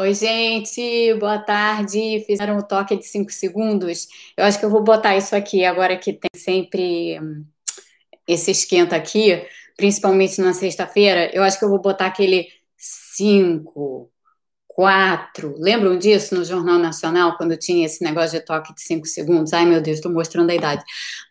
Oi, gente, boa tarde. Fizeram o toque de 5 segundos. Eu acho que eu vou botar isso aqui agora que tem sempre hum, esse esquenta aqui, principalmente na sexta-feira. Eu acho que eu vou botar aquele 5, quatro. Lembram disso no Jornal Nacional, quando tinha esse negócio de toque de cinco segundos? Ai, meu Deus, estou mostrando a idade.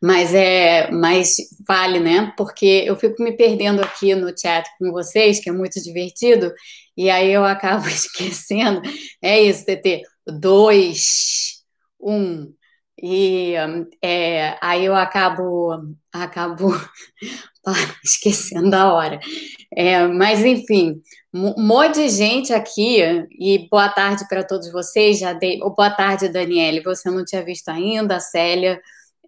Mas é, mas vale, né? Porque eu fico me perdendo aqui no chat com vocês, que é muito divertido, e aí eu acabo esquecendo. É isso, TT. Dois, um. E é, aí eu acabo, acabo esquecendo a hora. É, mas, enfim, um monte de gente aqui, e boa tarde para todos vocês. Já dei, boa tarde, Daniele. Você não tinha visto ainda, Célia,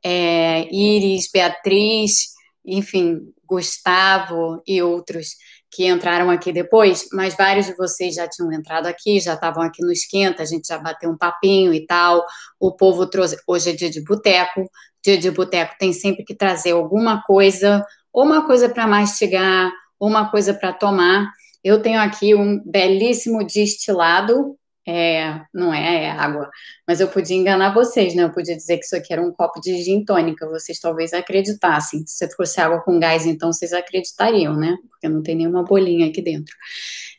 é, Iris, Beatriz, enfim, Gustavo e outros que entraram aqui depois, mas vários de vocês já tinham entrado aqui, já estavam aqui no esquenta, a gente já bateu um papinho e tal. O povo trouxe. Hoje é dia de boteco. Dia de boteco tem sempre que trazer alguma coisa ou uma coisa para mastigar, ou uma coisa para tomar. Eu tenho aqui um belíssimo destilado, é, não é, é, água, mas eu podia enganar vocês, né? Eu podia dizer que isso aqui era um copo de gin tônica, vocês talvez acreditassem. Se fosse água com gás, então vocês acreditariam, né? Porque não tem nenhuma bolinha aqui dentro.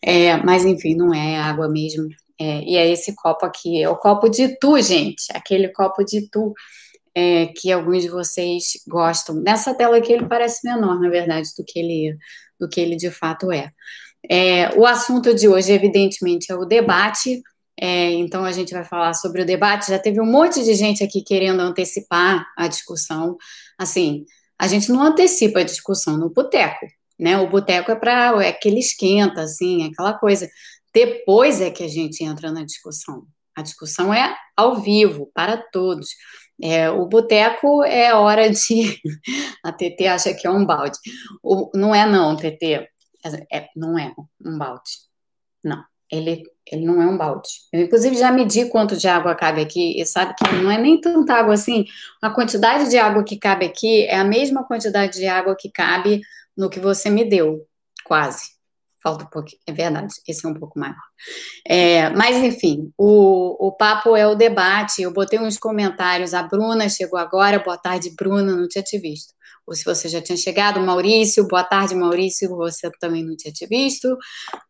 É, mas enfim, não é, água mesmo. É, e é esse copo aqui, é o copo de tu, gente, aquele copo de tu é, que alguns de vocês gostam. Nessa tela aqui ele parece menor, na verdade, do que ele, do que ele de fato é. é o assunto de hoje, evidentemente, é o debate. É, então a gente vai falar sobre o debate. Já teve um monte de gente aqui querendo antecipar a discussão. Assim, a gente não antecipa a discussão no boteco, né? O boteco é para é aquele esquenta, assim, aquela coisa. Depois é que a gente entra na discussão. A discussão é ao vivo, para todos. É, o boteco é hora de. A TT acha que é um balde. O, não é, não, TT. É, não é um balde. Não. Ele, ele não é um balde. Eu, inclusive, já medi quanto de água cabe aqui e sabe que não é nem tanta água assim. A quantidade de água que cabe aqui é a mesma quantidade de água que cabe no que você me deu, quase. Falta um pouquinho, é verdade, esse é um pouco maior. É, mas, enfim, o, o papo é o debate. Eu botei uns comentários. A Bruna chegou agora. Boa tarde, Bruna, não tinha te visto. Ou se você já tinha chegado, Maurício, boa tarde, Maurício, você também não tinha te visto.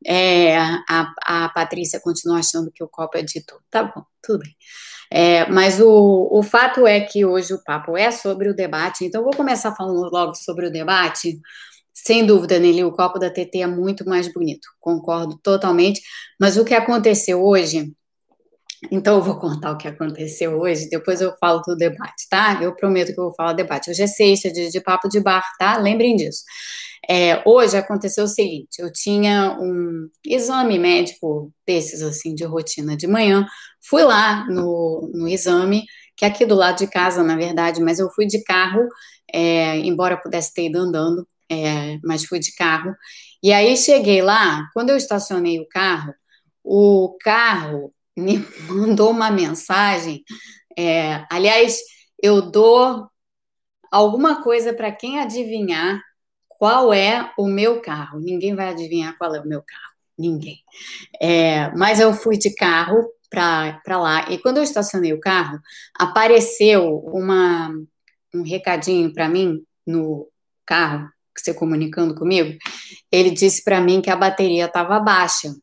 É, a, a Patrícia continua achando que o copo é de tudo. Tá bom, tudo bem. É, mas o, o fato é que hoje o papo é sobre o debate, então vou começar falando logo sobre o debate, sem dúvida, Nelly, o copo da TT é muito mais bonito, concordo totalmente. Mas o que aconteceu hoje, então eu vou contar o que aconteceu hoje, depois eu falo do debate, tá? Eu prometo que eu vou falar do debate. Hoje é sexta, dia de papo de bar, tá? Lembrem disso. É, hoje aconteceu o seguinte: eu tinha um exame médico desses, assim, de rotina de manhã, fui lá no, no exame, que é aqui do lado de casa, na verdade, mas eu fui de carro, é, embora pudesse ter ido andando, é, mas fui de carro. E aí cheguei lá, quando eu estacionei o carro, o carro me mandou uma mensagem. É, aliás, eu dou alguma coisa para quem adivinhar qual é o meu carro. Ninguém vai adivinhar qual é o meu carro. Ninguém. É, mas eu fui de carro para lá. E quando eu estacionei o carro, apareceu uma, um recadinho para mim no carro você comunicando comigo, ele disse para mim que a bateria estava baixa.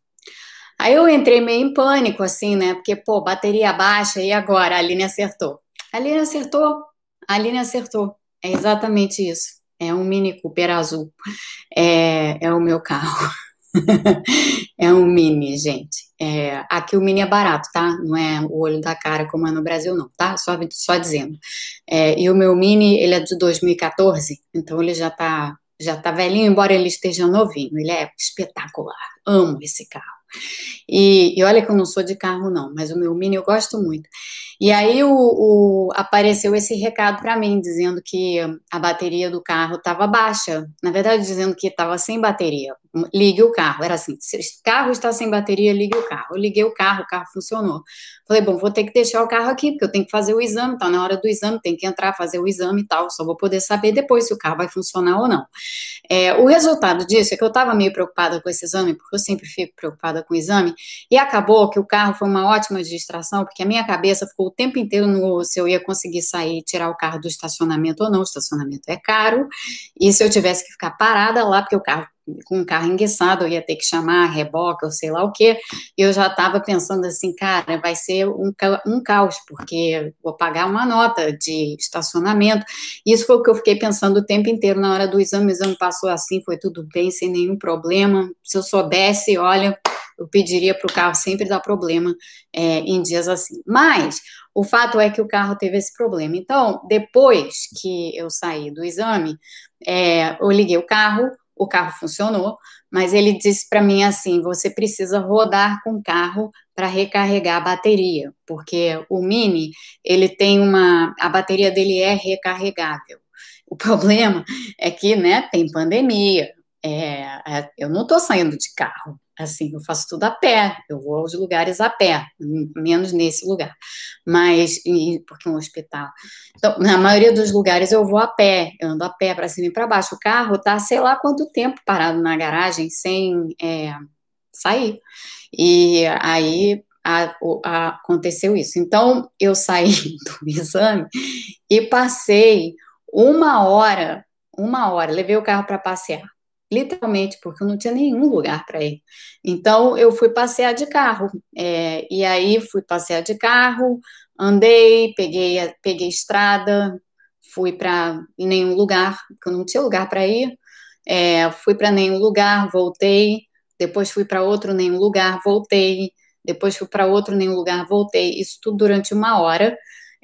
Aí eu entrei meio em pânico, assim, né? Porque, pô, bateria baixa, e agora? A Aline acertou. A Aline acertou, a Aline acertou. É exatamente isso. É um Mini Cooper azul. É, é o meu carro. é um Mini, gente. É, aqui o Mini é barato, tá? Não é o olho da cara como é no Brasil, não, tá? Só, só dizendo. É, e o meu Mini, ele é de 2014, então ele já tá, já tá velhinho, embora ele esteja novinho. Ele é espetacular. Amo esse carro. E, e, olha que eu não sou de carro, não, mas o meu Mini eu gosto muito. E aí o, o apareceu esse recado para mim, dizendo que a bateria do carro estava baixa. Na verdade, dizendo que estava sem bateria. ligue o carro. Era assim: se o carro está sem bateria, ligue o carro. Eu liguei o carro, o carro funcionou. Falei, bom, vou ter que deixar o carro aqui, porque eu tenho que fazer o exame, tá na hora do exame, tem que entrar, fazer o exame e tal. Só vou poder saber depois se o carro vai funcionar ou não. É, o resultado disso é que eu estava meio preocupada com esse exame, porque eu sempre fico preocupada com o exame, e acabou que o carro foi uma ótima distração, porque a minha cabeça ficou o tempo inteiro no se eu ia conseguir sair e tirar o carro do estacionamento ou não. O estacionamento é caro, e se eu tivesse que ficar parada lá, porque o carro com um carro enguiçado, eu ia ter que chamar reboca ou sei lá o quê, e eu já estava pensando assim, cara, vai ser um, um caos, porque vou pagar uma nota de estacionamento. Isso foi o que eu fiquei pensando o tempo inteiro na hora do exame. O exame passou assim, foi tudo bem, sem nenhum problema. Se eu soubesse, olha, eu pediria para o carro sempre dar problema é, em dias assim. Mas o fato é que o carro teve esse problema. Então, depois que eu saí do exame, é, eu liguei o carro, o carro funcionou, mas ele disse para mim assim: você precisa rodar com o carro para recarregar a bateria, porque o Mini ele tem uma, a bateria dele é recarregável. O problema é que, né, tem pandemia. É, é eu não estou saindo de carro, assim, eu faço tudo a pé, eu vou aos lugares a pé, menos nesse lugar, mas, porque é um hospital. Então, na maioria dos lugares eu vou a pé, eu ando a pé para cima e para baixo. O carro tá, sei lá quanto tempo parado na garagem sem é, sair. E aí a, a, aconteceu isso. Então, eu saí do exame e passei uma hora, uma hora, levei o carro para passear literalmente, porque eu não tinha nenhum lugar para ir. Então, eu fui passear de carro. É, e aí, fui passear de carro, andei, peguei, peguei estrada, fui para nenhum lugar, porque eu não tinha lugar para ir. É, fui para nenhum lugar, voltei. Depois fui para outro nenhum lugar, voltei. Depois fui para outro nenhum lugar, voltei. Isso tudo durante uma hora.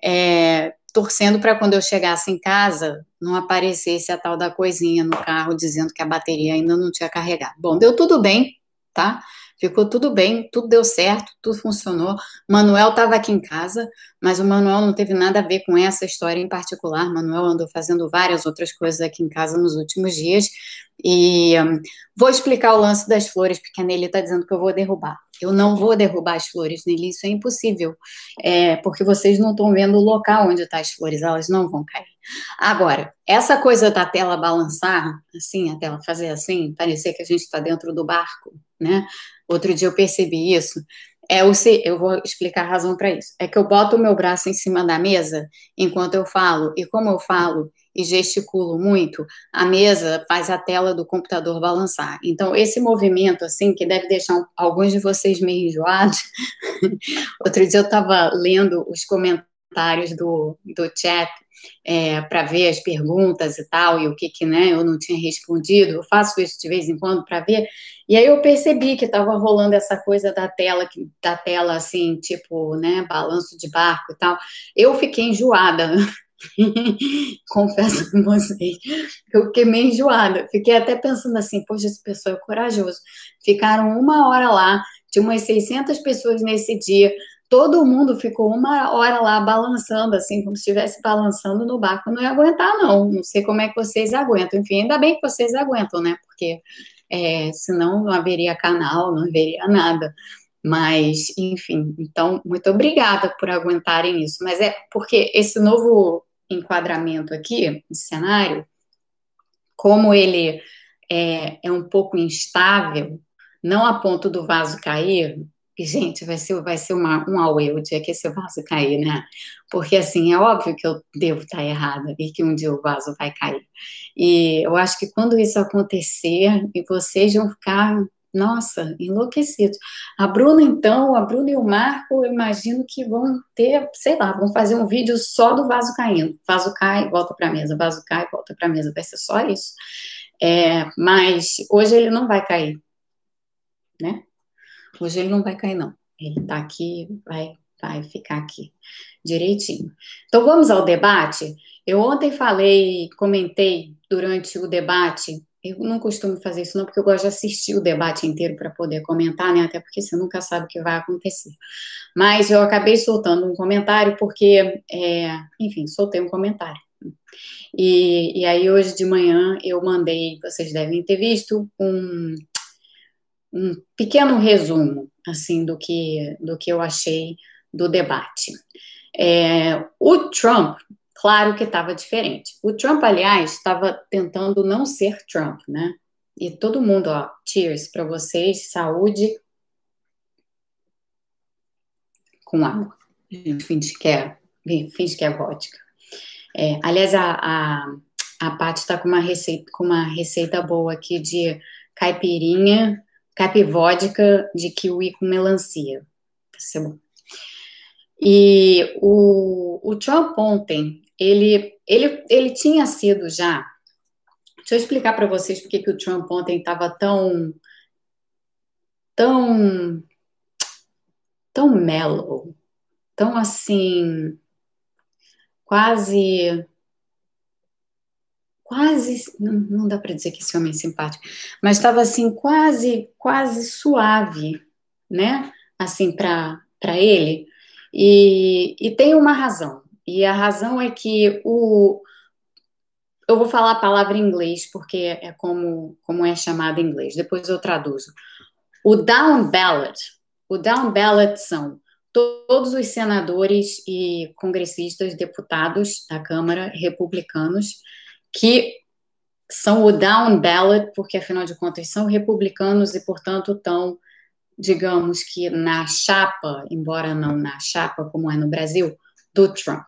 É, torcendo para quando eu chegasse em casa não aparecesse a tal da coisinha no carro dizendo que a bateria ainda não tinha carregado. Bom, deu tudo bem, tá? Ficou tudo bem, tudo deu certo, tudo funcionou. Manuel estava aqui em casa, mas o Manuel não teve nada a ver com essa história em particular. Manuel andou fazendo várias outras coisas aqui em casa nos últimos dias. E um, vou explicar o lance das flores, porque a Nelly está dizendo que eu vou derrubar. Eu não vou derrubar as flores, Nelly, isso é impossível. É, porque vocês não estão vendo o local onde estão tá as flores, elas não vão cair. Agora, essa coisa da tela balançar, assim, a tela fazer assim, parecer que a gente está dentro do barco, né? Outro dia eu percebi isso. É o se, eu vou explicar a razão para isso. É que eu boto o meu braço em cima da mesa enquanto eu falo, e como eu falo e gesticulo muito, a mesa faz a tela do computador balançar. Então, esse movimento, assim, que deve deixar alguns de vocês meio enjoados. Outro dia eu estava lendo os comentários do, do chat é, para ver as perguntas e tal, e o que, que né, eu não tinha respondido. Eu faço isso de vez em quando para ver. E aí eu percebi que estava rolando essa coisa da tela, da tela assim, tipo, né, balanço de barco e tal. Eu fiquei enjoada. Confesso com vocês, eu fiquei meio enjoada. Fiquei até pensando assim, poxa, esse pessoal é corajoso. Ficaram uma hora lá, tinha umas 600 pessoas nesse dia, todo mundo ficou uma hora lá balançando, assim, como se estivesse balançando no barco. Não ia aguentar, não. Não sei como é que vocês aguentam. Enfim, ainda bem que vocês aguentam, né? Porque é, senão não haveria canal, não haveria nada. Mas, enfim, então, muito obrigada por aguentarem isso. Mas é porque esse novo enquadramento aqui, esse cenário, como ele é, é um pouco instável, não a ponto do vaso cair, gente, vai ser, vai ser uma, um auê o dia que esse vaso cair, né? Porque, assim, é óbvio que eu devo estar errada e que um dia o vaso vai cair. E eu acho que quando isso acontecer, e vocês vão ficar, nossa, enlouquecidos. A Bruna, então, a Bruna e o Marco, eu imagino que vão ter, sei lá, vão fazer um vídeo só do vaso caindo. Vaso cai, volta para a mesa, vaso cai, volta para a mesa. Vai ser só isso. É, mas hoje ele não vai cair, né? Hoje ele não vai cair, não. Ele está aqui, vai, vai ficar aqui direitinho. Então vamos ao debate. Eu ontem falei, comentei durante o debate. Eu não costumo fazer isso, não, porque eu gosto de assistir o debate inteiro para poder comentar, né? Até porque você nunca sabe o que vai acontecer. Mas eu acabei soltando um comentário, porque, é, enfim, soltei um comentário. E, e aí, hoje de manhã, eu mandei, vocês devem ter visto, um, um pequeno resumo assim do que do que eu achei do debate. É, o Trump, claro que estava diferente. O Trump, aliás, estava tentando não ser Trump, né? E todo mundo, ó, cheers para vocês, saúde com água. Finge que é, finge que é vodka. É, aliás, a, a, a Paty está com uma receita com uma receita boa aqui de caipirinha, caipivódica de kiwi com melancia. Bom. E o, o Trump ontem, ele, ele, ele tinha sido já. Deixa eu explicar para vocês porque que o Trump ontem estava tão. tão. tão mellow, tão assim. quase. Quase. não, não dá para dizer que esse homem é simpático, mas estava assim, quase, quase suave, né? Assim, para ele e, e tem uma razão. E a razão é que o. Eu vou falar a palavra em inglês, porque é como, como é chamado em inglês, depois eu traduzo. O down ballot, o down ballot são todos os senadores e congressistas, deputados da Câmara, republicanos, que são o down ballot, porque afinal de contas são republicanos e, portanto, estão digamos que na chapa, embora não na chapa como é no Brasil, do Trump.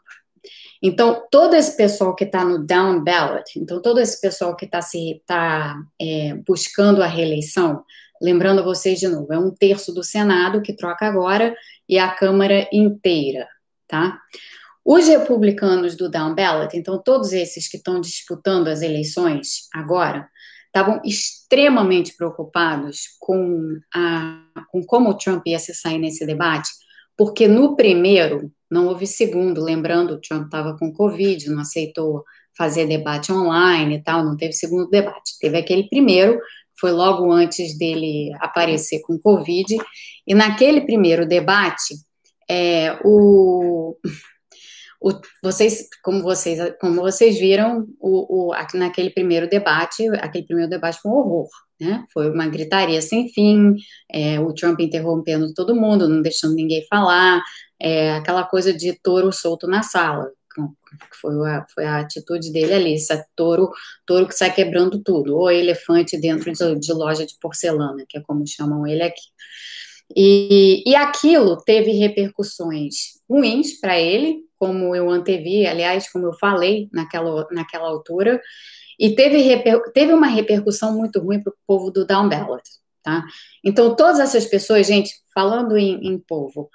Então, todo esse pessoal que está no down ballot, então todo esse pessoal que está se tá, é, buscando a reeleição, lembrando vocês de novo, é um terço do Senado que troca agora e a Câmara inteira, tá? Os republicanos do down ballot, então todos esses que estão disputando as eleições agora, estavam extremamente preocupados com, a, com como o Trump ia se sair nesse debate, porque no primeiro não houve segundo, lembrando, o Trump estava com Covid, não aceitou fazer debate online e tal, não teve segundo debate. Teve aquele primeiro, foi logo antes dele aparecer com Covid, e naquele primeiro debate, é, o o, vocês, como vocês, como vocês viram, o, o, naquele primeiro debate, aquele primeiro debate foi um horror, né? Foi uma gritaria sem fim, é, o Trump interrompendo todo mundo, não deixando ninguém falar, é, aquela coisa de touro solto na sala, foi a, foi a atitude dele ali, esse touro, touro que sai quebrando tudo, ou elefante dentro de, de loja de porcelana, que é como chamam ele aqui. E, e aquilo teve repercussões ruins para ele, como eu antevi, aliás, como eu falei naquela, naquela altura, e teve, teve uma repercussão muito ruim para o povo do Down Ballot, tá? Então, todas essas pessoas, gente, falando em, em povo,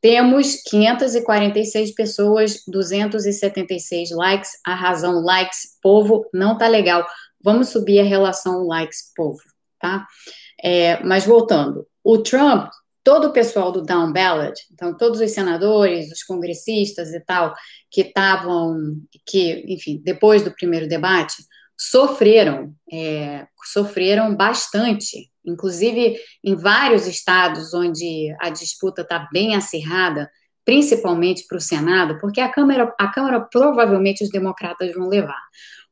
temos 546 pessoas, 276 likes, a razão likes, povo, não tá legal. Vamos subir a relação likes, povo, tá? É, mas voltando, o Trump todo o pessoal do down ballot, então todos os senadores, os congressistas e tal, que estavam, que, enfim, depois do primeiro debate, sofreram, é, sofreram bastante, inclusive em vários estados onde a disputa está bem acirrada, principalmente para o Senado, porque a Câmara, a Câmara provavelmente os democratas vão levar.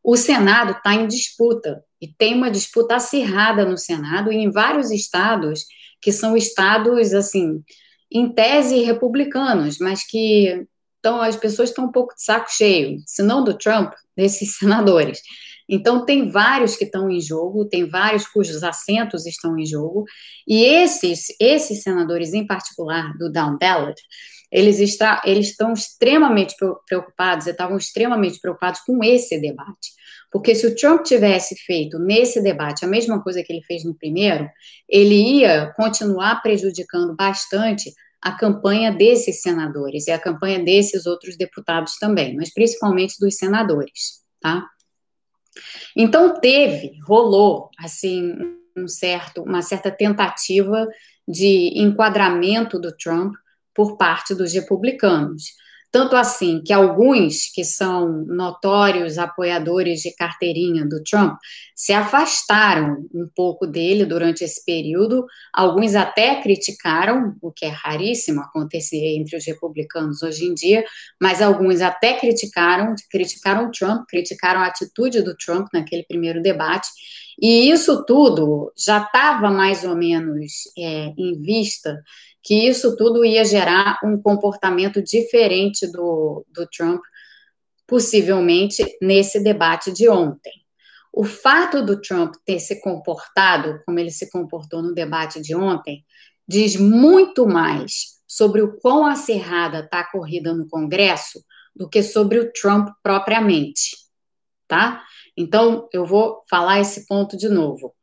O Senado está em disputa, e tem uma disputa acirrada no Senado, e em vários estados que são estados, assim, em tese republicanos, mas que então, as pessoas estão um pouco de saco cheio, se não do Trump, desses senadores. Então, tem vários que estão em jogo, tem vários cujos assentos estão em jogo, e esses, esses senadores, em particular, do down ballot, eles, está, eles estão extremamente preocupados, estavam extremamente preocupados com esse debate. Porque se o Trump tivesse feito nesse debate a mesma coisa que ele fez no primeiro, ele ia continuar prejudicando bastante a campanha desses senadores e a campanha desses outros deputados também, mas principalmente dos senadores, tá? Então teve, rolou assim um certo, uma certa tentativa de enquadramento do Trump por parte dos republicanos. Tanto assim que alguns que são notórios apoiadores de carteirinha do Trump se afastaram um pouco dele durante esse período, alguns até criticaram, o que é raríssimo acontecer entre os republicanos hoje em dia, mas alguns até criticaram, criticaram o Trump, criticaram a atitude do Trump naquele primeiro debate, e isso tudo já estava mais ou menos é, em vista que isso tudo ia gerar um comportamento diferente do, do Trump, possivelmente nesse debate de ontem. O fato do Trump ter se comportado como ele se comportou no debate de ontem diz muito mais sobre o quão acerrada está a corrida no Congresso do que sobre o Trump propriamente, tá? Então, eu vou falar esse ponto de novo.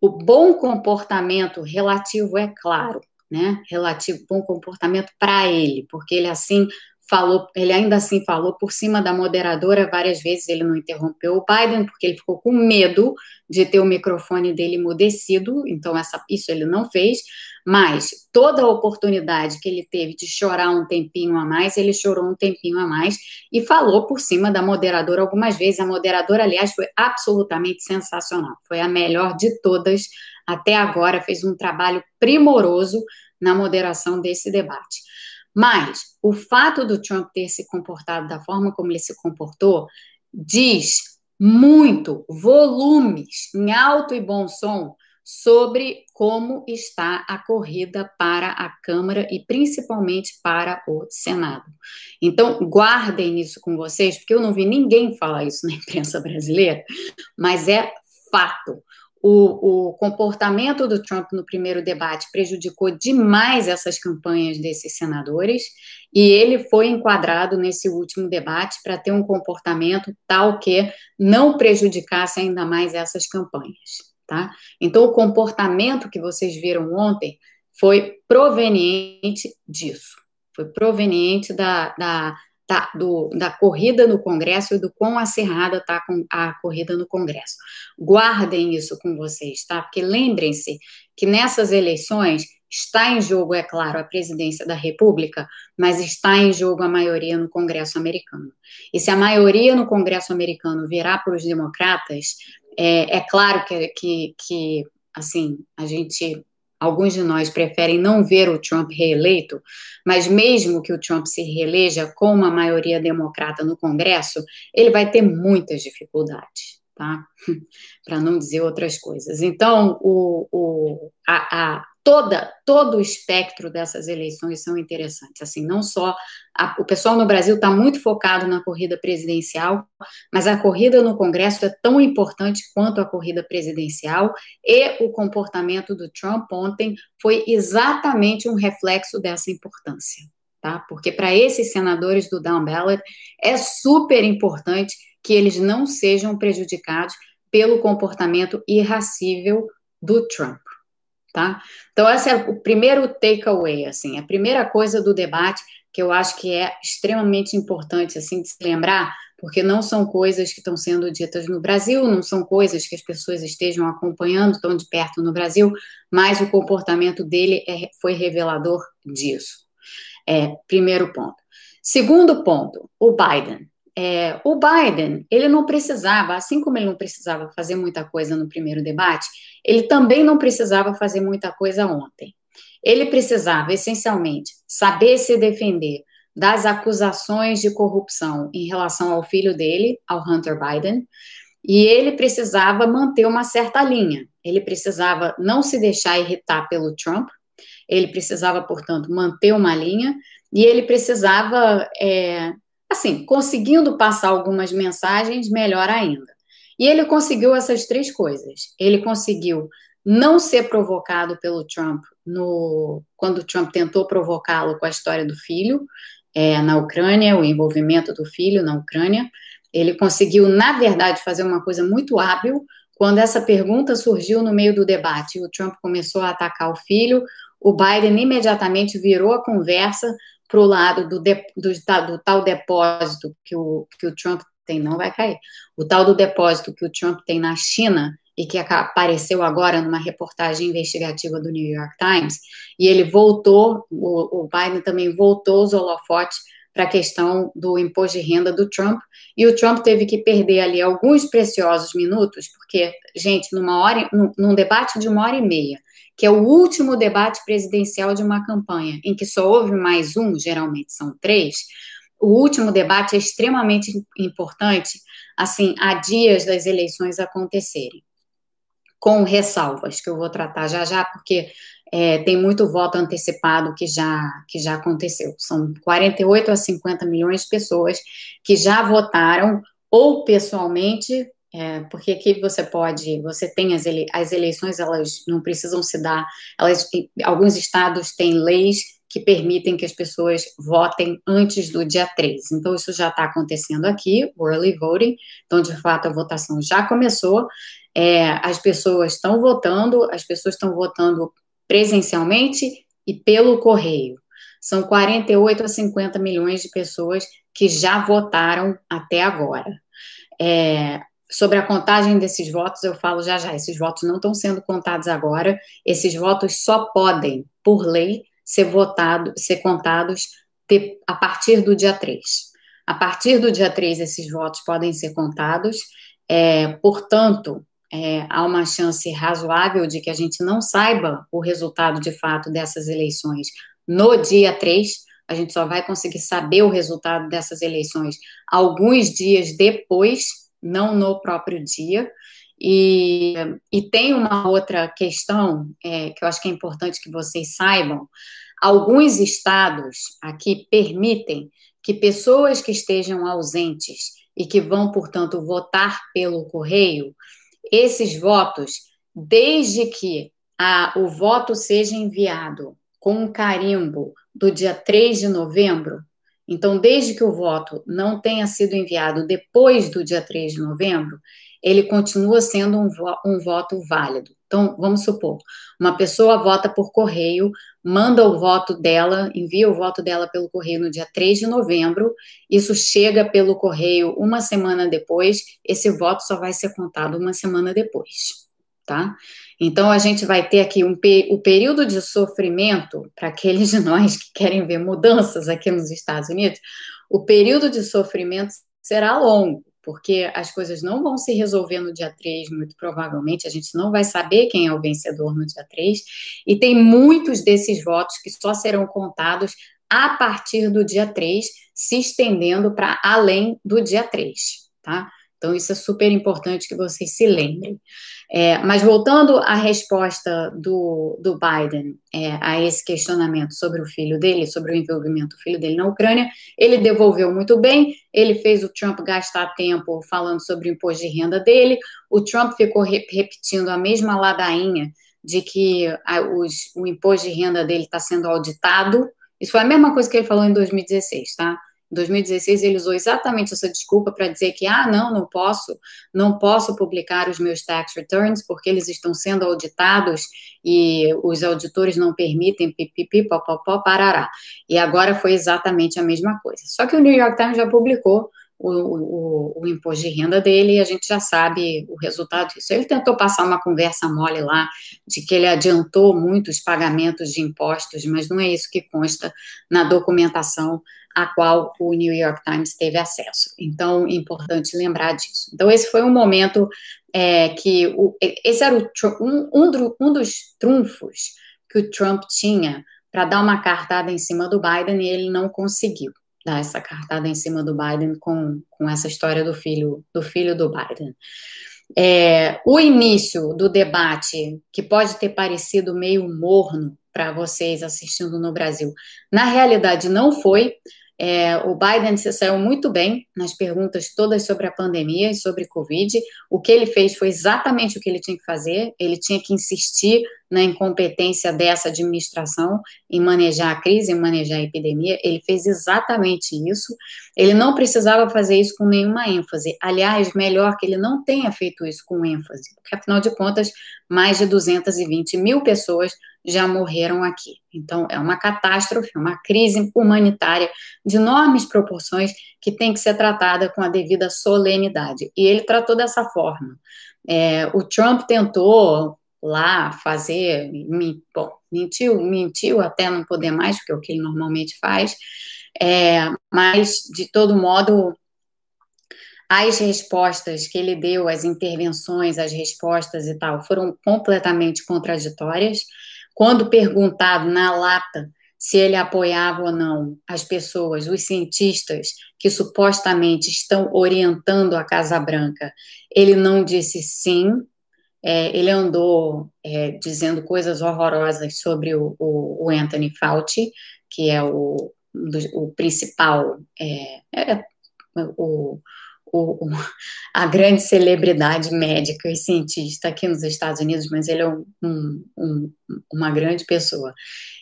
O bom comportamento relativo é claro né, relativo bom comportamento para ele, porque ele assim falou, ele ainda assim falou por cima da moderadora várias vezes, ele não interrompeu o Biden porque ele ficou com medo de ter o microfone dele emudecido, então essa, isso ele não fez, mas toda a oportunidade que ele teve de chorar um tempinho a mais, ele chorou um tempinho a mais e falou por cima da moderadora algumas vezes. A moderadora, aliás, foi absolutamente sensacional, foi a melhor de todas até agora, fez um trabalho primoroso na moderação desse debate. Mas o fato do Trump ter se comportado da forma como ele se comportou diz muito, volumes, em alto e bom som, sobre como está a corrida para a Câmara e principalmente para o Senado. Então, guardem isso com vocês, porque eu não vi ninguém falar isso na imprensa brasileira, mas é fato o, o, comportamento do Trump no primeiro debate prejudicou demais essas campanhas desses senadores, e ele foi enquadrado nesse último debate para ter um comportamento tal que não prejudicasse ainda mais essas campanhas. Tá? Então, o comportamento que vocês viram ontem foi proveniente disso, foi proveniente da, da da, do, da corrida no Congresso e do quão acerrada está a corrida no Congresso. Guardem isso com vocês, tá? Porque lembrem-se que nessas eleições está em jogo, é claro, a presidência da República, mas está em jogo a maioria no Congresso americano. E se a maioria no Congresso americano virar para os democratas, é, é claro que, que, que, assim, a gente Alguns de nós preferem não ver o Trump reeleito, mas mesmo que o Trump se reeleja com uma maioria democrata no Congresso, ele vai ter muitas dificuldades, tá? Para não dizer outras coisas. Então, o, o, a, a toda, todo o espectro dessas eleições são interessantes. Assim, não só a, o pessoal no Brasil está muito focado na corrida presidencial, mas a corrida no Congresso é tão importante quanto a corrida presidencial e o comportamento do Trump ontem foi exatamente um reflexo dessa importância, tá? Porque para esses senadores do down ballot é super importante que eles não sejam prejudicados pelo comportamento irracível do Trump tá? Então, esse é o primeiro takeaway, assim, a primeira coisa do debate que eu acho que é extremamente importante, assim, de se lembrar, porque não são coisas que estão sendo ditas no Brasil, não são coisas que as pessoas estejam acompanhando tão de perto no Brasil, mas o comportamento dele é, foi revelador disso. É, primeiro ponto. Segundo ponto, o Biden. É, o Biden, ele não precisava, assim como ele não precisava fazer muita coisa no primeiro debate, ele também não precisava fazer muita coisa ontem. Ele precisava, essencialmente, saber se defender das acusações de corrupção em relação ao filho dele, ao Hunter Biden, e ele precisava manter uma certa linha. Ele precisava não se deixar irritar pelo Trump, ele precisava, portanto, manter uma linha, e ele precisava é, assim, conseguindo passar algumas mensagens, melhor ainda. E ele conseguiu essas três coisas. Ele conseguiu não ser provocado pelo Trump no quando o Trump tentou provocá-lo com a história do filho é, na Ucrânia, o envolvimento do filho na Ucrânia. Ele conseguiu, na verdade, fazer uma coisa muito hábil. Quando essa pergunta surgiu no meio do debate, o Trump começou a atacar o filho, o Biden imediatamente virou a conversa para o lado do, de, do, do, tal depósito que o, que o Trump tem, não vai cair, o tal do depósito que o Trump tem na China e que apareceu agora numa reportagem investigativa do New York Times, e ele voltou, o, o Biden também voltou os holofotes para a questão do imposto de renda do Trump, e o Trump teve que perder ali alguns preciosos minutos, porque, gente, numa hora, num, num debate de uma hora e meia, que é o último debate presidencial de uma campanha, em que só houve mais um, geralmente são três, o último debate é extremamente importante, assim, há dias das eleições acontecerem, com ressalvas, que eu vou tratar já já, porque é, tem muito voto antecipado que já, que já aconteceu. São 48 a 50 milhões de pessoas que já votaram ou pessoalmente, é, porque aqui você pode, você tem as, ele, as eleições, elas não precisam se dar, elas, alguns estados têm leis que permitem que as pessoas votem antes do dia 3. Então, isso já está acontecendo aqui, o early voting. Então, de fato, a votação já começou. É, as pessoas estão votando, as pessoas estão votando presencialmente e pelo correio. São 48 a 50 milhões de pessoas que já votaram até agora. É, sobre a contagem desses votos, eu falo já já. Esses votos não estão sendo contados agora. Esses votos só podem, por lei, ser votados, ser contados de, a partir do dia 3. A partir do dia 3, esses votos podem ser contados. É, portanto, é, há uma chance razoável de que a gente não saiba o resultado de fato dessas eleições no dia 3. A gente só vai conseguir saber o resultado dessas eleições alguns dias depois, não no próprio dia. E, e tem uma outra questão é, que eu acho que é importante que vocês saibam. Alguns estados aqui permitem que pessoas que estejam ausentes e que vão, portanto, votar pelo correio esses votos, desde que a, o voto seja enviado com um carimbo do dia 3 de novembro, então, desde que o voto não tenha sido enviado depois do dia 3 de novembro, ele continua sendo um, vo um, voto válido. Então, vamos supor, uma pessoa vota por correio, manda o voto dela, envia o voto dela pelo correio no dia 3 de novembro, isso chega pelo correio uma semana depois, esse voto só vai ser contado uma semana depois, tá? Então, a gente vai ter aqui um, o período de sofrimento, para aqueles de nós que querem ver mudanças aqui nos Estados Unidos, o período de sofrimento será longo, porque as coisas não vão se resolver no dia 3, muito provavelmente, a gente não vai saber quem é o vencedor no dia 3, e tem muitos desses votos que só serão contados a partir do dia 3, se estendendo para além do dia 3, tá? Então, isso é super importante que vocês se lembrem. É, mas voltando à resposta do, do Biden é, a esse questionamento sobre o filho dele, sobre o envolvimento do filho dele na Ucrânia, ele devolveu muito bem, ele fez o Trump gastar tempo falando sobre o imposto de renda dele, o Trump ficou re repetindo a mesma ladainha de que a, os, o imposto de renda dele está sendo auditado. Isso foi a mesma coisa que ele falou em 2016, tá? Em 2016 ele usou exatamente essa desculpa para dizer que ah, não, não posso, não posso publicar os meus tax returns porque eles estão sendo auditados e os auditores não permitem pipipi, popopó, parará. E agora foi exatamente a mesma coisa. Só que o New York Times já publicou o, o, o, imposto de renda dele e a gente já sabe o resultado disso. Ele tentou passar uma conversa mole lá de que ele adiantou muitos pagamentos de impostos, mas não é isso que consta na documentação a qual o New York Times teve acesso. Então, é importante lembrar disso. Então, esse foi um momento é, que o, esse era o, um, um, um dos trunfos que o Trump tinha para dar uma cartada em cima do Biden e ele não conseguiu dar essa cartada em cima do Biden com, com essa história do filho do filho do Biden. É, o início do debate, que pode ter parecido meio morno para vocês assistindo no Brasil, na realidade não foi. É, o Biden se saiu muito bem nas perguntas todas sobre a pandemia e sobre Covid. O que ele fez foi exatamente o que ele tinha que fazer. Ele tinha que insistir na incompetência dessa administração em manejar a crise, em manejar a epidemia. Ele fez exatamente isso. Ele não precisava fazer isso com nenhuma ênfase. Aliás, melhor que ele não tenha feito isso com ênfase, porque afinal de contas, mais de 220 mil pessoas já morreram aqui. Então, é uma catástrofe, uma crise humanitária de enormes proporções que tem que ser tratada com a devida solenidade. E ele tratou dessa forma. É, o Trump tentou lá fazer, bom, mentiu, mentiu até não poder mais, porque é o que ele normalmente faz, É, mas, de todo modo, as respostas que ele deu, as intervenções, as respostas e tal, foram completamente contraditórias. Quando perguntado na lata se ele apoiava ou não as pessoas, os cientistas que supostamente estão orientando a Casa Branca, ele não disse sim. É, ele andou é, dizendo coisas horrorosas sobre o, o, o, Anthony Fauci, que é o, o principal, é, é o, o, a grande celebridade médica e cientista aqui nos Estados Unidos, mas ele é um, um, uma grande pessoa.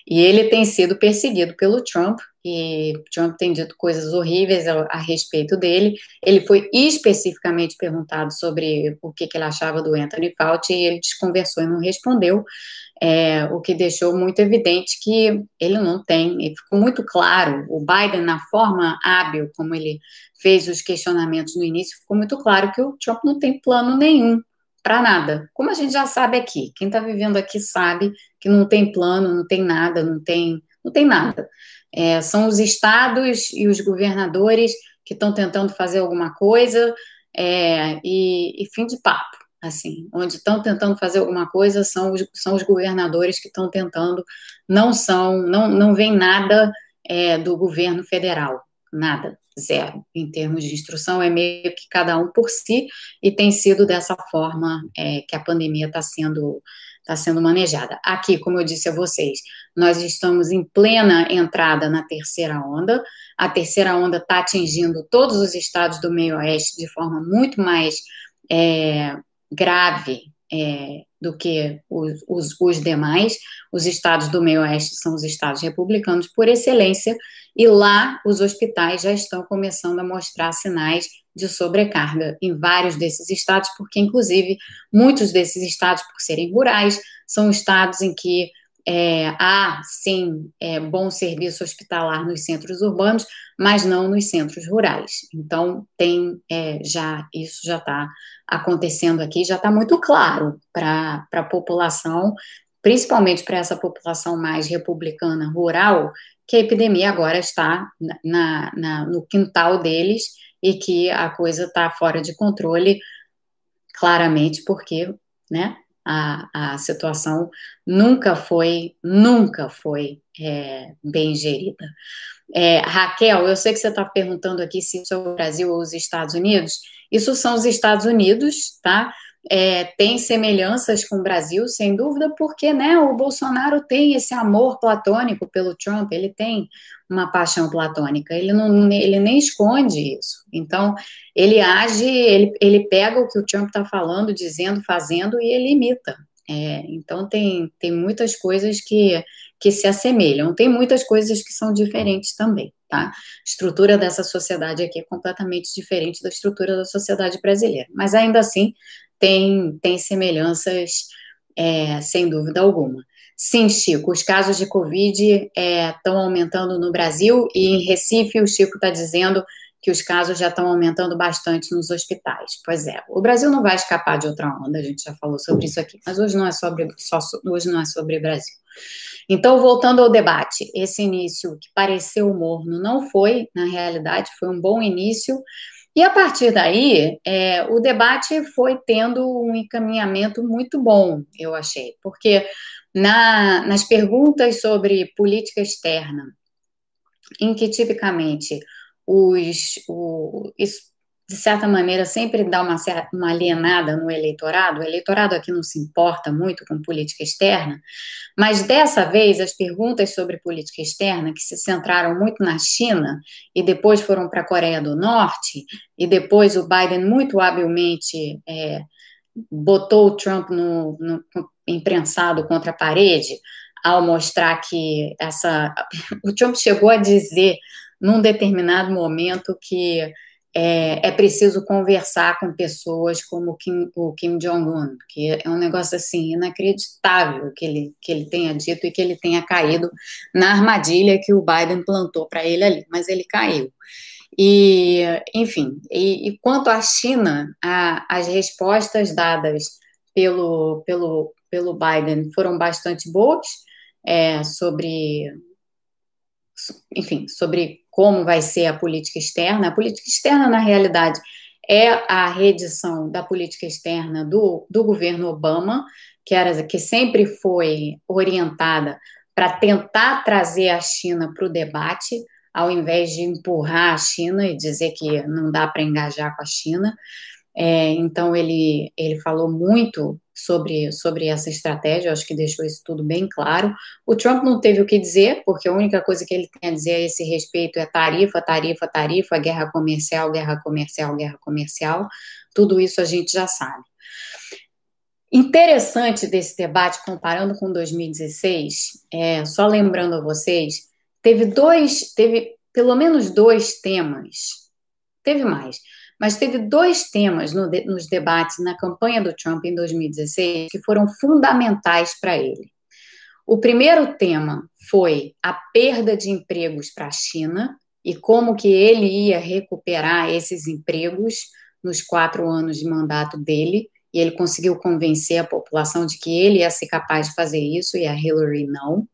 E ele tem sido perseguido pelo Trump, e Trump tem dito coisas horríveis a, a respeito dele. Ele foi especificamente perguntado sobre o que, que, ele achava do Anthony Fauci, e ele desconversou e não respondeu, é, o que deixou muito evidente que ele não tem, e ficou muito claro, o Biden, na forma hábil como ele fez os questionamentos no início, ficou muito claro que o Trump não tem plano nenhum para nada. Como a gente já sabe aqui, quem está vivendo aqui sabe que não tem plano, não tem nada, não tem, não tem nada. É, são os estados e os governadores que estão tentando fazer alguma coisa é, e, e, fim de papo, assim, onde estão tentando fazer alguma coisa são os, são os governadores que estão tentando, não são, não, não vem nada é, do governo federal, nada zero. Em termos de instrução, é meio que cada um por si, e tem sido dessa forma é, que a pandemia está sendo, tá sendo manejada. Aqui, como eu disse a vocês, nós estamos em plena entrada na terceira onda. A terceira onda está atingindo todos os estados do meio-oeste de forma muito mais é, grave é, do que os, os, os, demais. Os estados do meio-oeste são os estados republicanos por excelência, e lá os hospitais já estão começando a mostrar sinais de sobrecarga em vários desses estados, porque, inclusive, muitos desses estados, por serem rurais, são estados em que é, há, sim, é, bom serviço hospitalar nos centros urbanos, mas não nos centros rurais. Então, tem é, já, isso já está acontecendo aqui, já está muito claro para a população, principalmente para essa população mais republicana rural, que a epidemia agora está na, na, no quintal deles e que a coisa está fora de controle, claramente porque, né, a, a situação nunca foi, nunca foi é, bem gerida. É, Raquel, eu sei que você está perguntando aqui se isso é o Brasil ou os Estados Unidos. Isso são os Estados Unidos, tá? É, tem semelhanças com o Brasil, sem dúvida, porque né, o Bolsonaro tem esse amor platônico pelo Trump, ele tem uma paixão platônica, ele, não, ele nem esconde isso. Então, ele age, ele, ele pega o que o Trump está falando, dizendo, fazendo, e ele imita. É, então, tem, tem muitas coisas que, que se assemelham, tem muitas coisas que são diferentes também. Tá? A estrutura dessa sociedade aqui é completamente diferente da estrutura da sociedade brasileira, mas ainda assim tem, tem semelhanças, é, sem dúvida alguma. Sim, Chico, os casos de Covid estão é, aumentando no Brasil e em Recife o Chico está dizendo que os casos já estão aumentando bastante nos hospitais. Pois é, o Brasil não vai escapar de outra onda, a gente já falou sobre isso aqui, mas hoje não é sobre, só, hoje não é sobre Brasil. Então, voltando ao debate, esse início que pareceu morno não foi, na realidade, foi um bom início, e a partir daí, é, o debate foi tendo um encaminhamento muito bom, eu achei, porque na, nas perguntas sobre política externa, em que tipicamente os, o, isso, de certa maneira, sempre dá uma, uma alienada no eleitorado. O eleitorado aqui não se importa muito com política externa, mas dessa vez as perguntas sobre política externa, que se centraram muito na China e depois foram para a Coreia do Norte, e depois o Biden muito habilmente é, botou o Trump no, no, imprensado contra a parede, ao mostrar que essa. O Trump chegou a dizer num determinado momento que é, é preciso conversar com pessoas como o Kim, o Kim Jong-un, que é um negócio assim inacreditável que ele, que ele tenha dito e que ele tenha caído na armadilha que o Biden plantou para ele ali, mas ele caiu. E, enfim, e, e quanto à China, a, as respostas dadas pelo, pelo, pelo Biden foram bastante boas é, sobre enfim, sobre como vai ser a política externa. A política externa, na realidade, é a reedição da política externa do, do governo Obama, que, era, que sempre foi orientada para tentar trazer a China para o debate, ao invés de empurrar a China e dizer que não dá para engajar com a China. É, então, ele, ele falou muito sobre, sobre essa estratégia, acho que deixou isso tudo bem claro. O Trump não teve o que dizer, porque a única coisa que ele tem a dizer a esse respeito é tarifa, tarifa, tarifa, guerra comercial, guerra comercial, guerra comercial. Tudo isso a gente já sabe. Interessante desse debate, comparando com 2016, é, só lembrando a vocês, teve dois, teve pelo menos dois temas, teve mais, mas teve dois temas no de, nos debates na campanha do Trump em 2016 que foram fundamentais para ele. O primeiro tema foi a perda de empregos para a China e como que ele ia recuperar esses empregos nos quatro anos de mandato dele, e ele conseguiu convencer a população de que ele ia ser capaz de fazer isso e a Hillary não,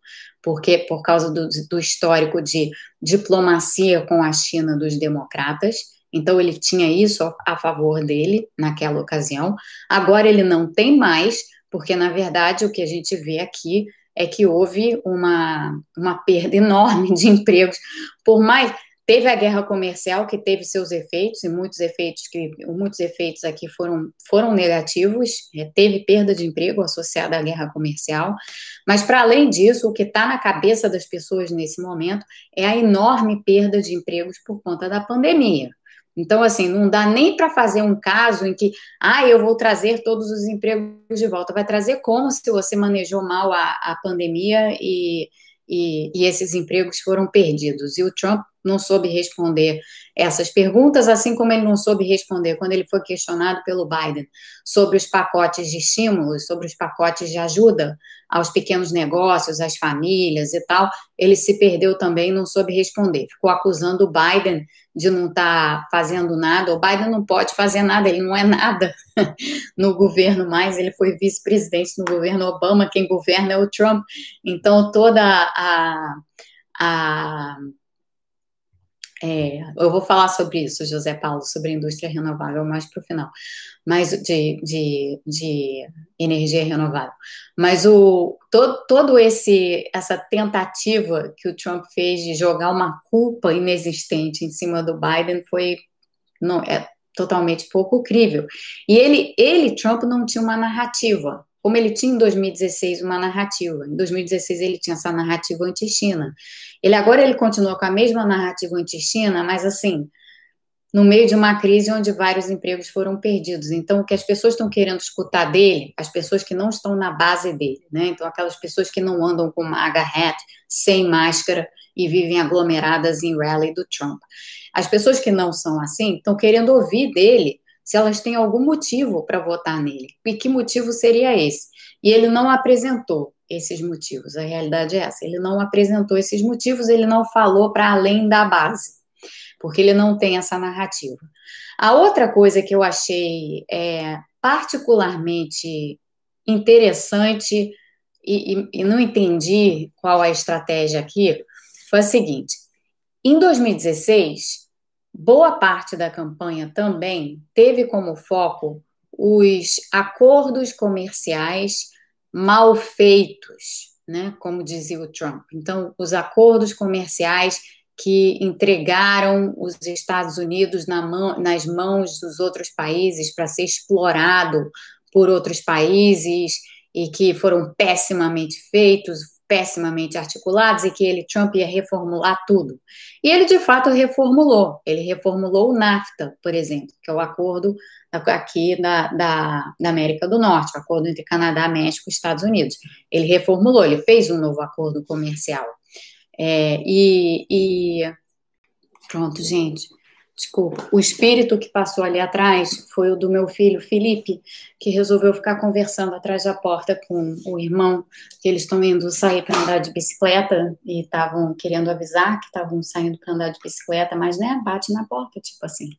porque por causa do, do histórico de diplomacia com a China dos democratas. Então, ele tinha isso a favor dele naquela ocasião. Agora, ele não tem mais, porque, na verdade, o que a gente vê aqui é que houve uma, uma perda enorme de empregos. Por mais. Teve a guerra comercial que teve seus efeitos, e muitos efeitos que muitos efeitos aqui foram, foram negativos, é, teve perda de emprego associada à guerra comercial, mas para além disso, o que está na cabeça das pessoas nesse momento é a enorme perda de empregos por conta da pandemia. Então, assim, não dá nem para fazer um caso em que, ah, eu vou trazer todos os empregos de volta. Vai trazer como se você manejou mal a, a pandemia e, e, e esses empregos foram perdidos. E o Trump não soube responder essas perguntas, assim como ele não soube responder quando ele foi questionado pelo Biden sobre os pacotes de estímulos, sobre os pacotes de ajuda aos pequenos negócios, às famílias e tal. Ele se perdeu também, não soube responder. Ficou acusando o Biden de não estar tá fazendo nada. O Biden não pode fazer nada, ele não é nada no governo mais. Ele foi vice-presidente no governo Obama, quem governa é o Trump. Então toda a, a é, eu vou falar sobre isso, José Paulo, sobre indústria renovável mais para o final, mas de, de, de, energia renovável. Mas o todo, todo esse essa tentativa que o Trump fez de jogar uma culpa inexistente em cima do Biden foi não é totalmente pouco crível. E ele ele Trump não tinha uma narrativa como ele tinha em 2016 uma narrativa. Em 2016 ele tinha essa narrativa anti-China. Ele agora ele continua com a mesma narrativa anti-China, mas assim, no meio de uma crise onde vários empregos foram perdidos. Então, o que as pessoas estão querendo escutar dele, as pessoas que não estão na base dele, né? Então, aquelas pessoas que não andam com maga hat, sem máscara e vivem aglomeradas em rally do Trump. As pessoas que não são assim estão querendo ouvir dele se elas têm algum motivo para votar nele. E que motivo seria esse? E ele não apresentou esses motivos. A realidade é essa. Ele não apresentou esses motivos, ele não falou para além da base, porque ele não tem essa narrativa. A outra coisa que eu achei é, particularmente interessante e, e, e não entendi qual a estratégia aqui foi a seguinte: em 2016, boa parte da campanha também teve como foco os acordos comerciais mal feitos, né, como dizia o Trump. Então, os acordos comerciais que entregaram os Estados Unidos na mão, nas mãos dos outros países para ser explorado por outros países e que foram pessimamente feitos, pessimamente articulados e que ele, Trump, ia reformular tudo. E ele, de fato, reformulou. Ele reformulou o NAFTA, por exemplo, que é o acordo aqui da, da, da América do Norte, o acordo entre Canadá, México e Estados Unidos. Ele reformulou, ele fez um novo acordo comercial. É, e, e pronto, gente. Desculpa, o espírito que passou ali atrás foi o do meu filho Felipe, que resolveu ficar conversando atrás da porta com o irmão, que eles estão indo sair para andar de bicicleta e estavam querendo avisar que estavam saindo para andar de bicicleta, mas né, bate na porta, tipo assim.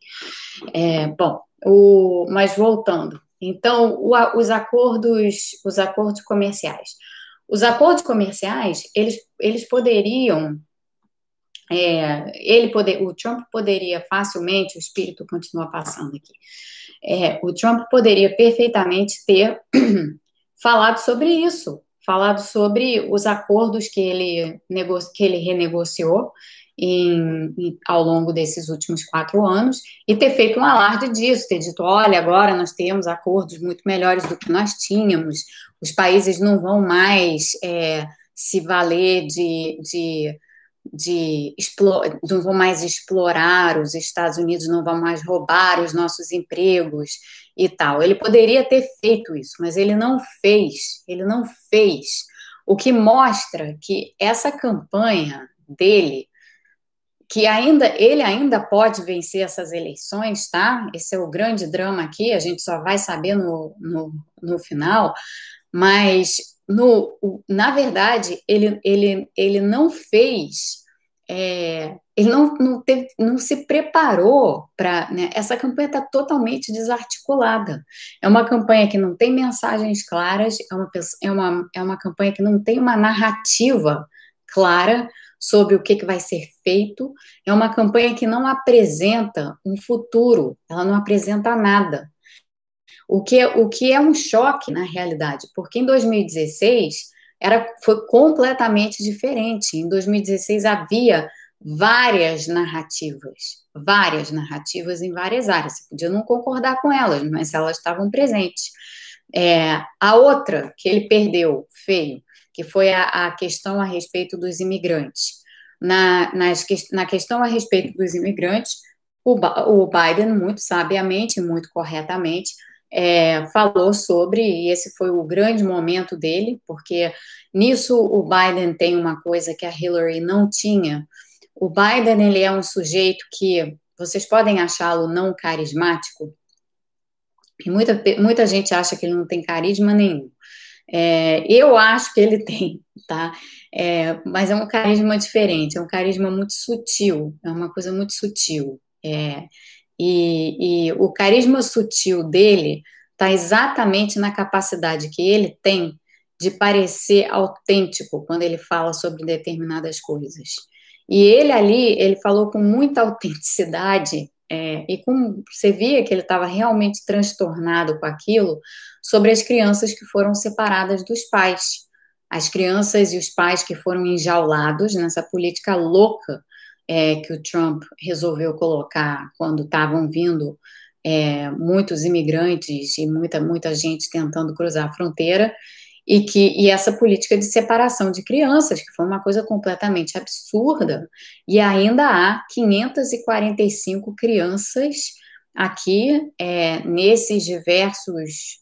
É, bom, o, mas voltando, então o, os acordos, os acordos comerciais, os acordos comerciais, eles, eles poderiam é, ele poder, o Trump poderia facilmente, o espírito continua passando aqui, é, o Trump poderia perfeitamente ter falado sobre isso, falado sobre os acordos que ele, que ele renegociou em, em, ao longo desses últimos quatro anos e ter feito um alarde disso, ter dito, olha, agora nós temos acordos muito melhores do que nós tínhamos, os países não vão mais é, se valer de, de de não vão mais explorar os Estados Unidos, não vão mais roubar os nossos empregos e tal. Ele poderia ter feito isso, mas ele não fez. Ele não fez. O que mostra que essa campanha dele, que ainda ele ainda pode vencer essas eleições, tá? Esse é o grande drama aqui. A gente só vai saber no, no, no final. Mas no, na verdade, ele, ele, ele não fez, é, ele não, não, teve, não se preparou para. Né, essa campanha está totalmente desarticulada. É uma campanha que não tem mensagens claras, é uma, é uma, é uma campanha que não tem uma narrativa clara sobre o que, que vai ser feito. É uma campanha que não apresenta um futuro, ela não apresenta nada. O que, o que é um choque na realidade, porque em 2016 era, foi completamente diferente. Em 2016 havia várias narrativas, várias narrativas em várias áreas. Você podia não concordar com elas, mas elas estavam presentes. É, a outra que ele perdeu, feio, que foi a, a questão a respeito dos imigrantes. Na, nas, na questão a respeito dos imigrantes, o, o Biden, muito sabiamente, muito corretamente, é, falou sobre, e esse foi o grande momento dele, porque nisso o Biden tem uma coisa que a Hillary não tinha. O Biden, ele é um sujeito que vocês podem achá-lo não carismático, e muita, muita gente acha que ele não tem carisma nenhum. É, eu acho que ele tem, tá? É, mas é um carisma diferente, é um carisma muito sutil, é uma coisa muito sutil. É, e, e o carisma sutil dele está exatamente na capacidade que ele tem de parecer autêntico quando ele fala sobre determinadas coisas. E ele ali, ele falou com muita autenticidade é, e com, você via que ele estava realmente transtornado com aquilo sobre as crianças que foram separadas dos pais, as crianças e os pais que foram enjaulados nessa política louca é, que o Trump resolveu colocar quando estavam vindo é, muitos imigrantes e muita, muita gente tentando cruzar a fronteira, e que e essa política de separação de crianças, que foi uma coisa completamente absurda, e ainda há 545 crianças aqui é, nesses diversos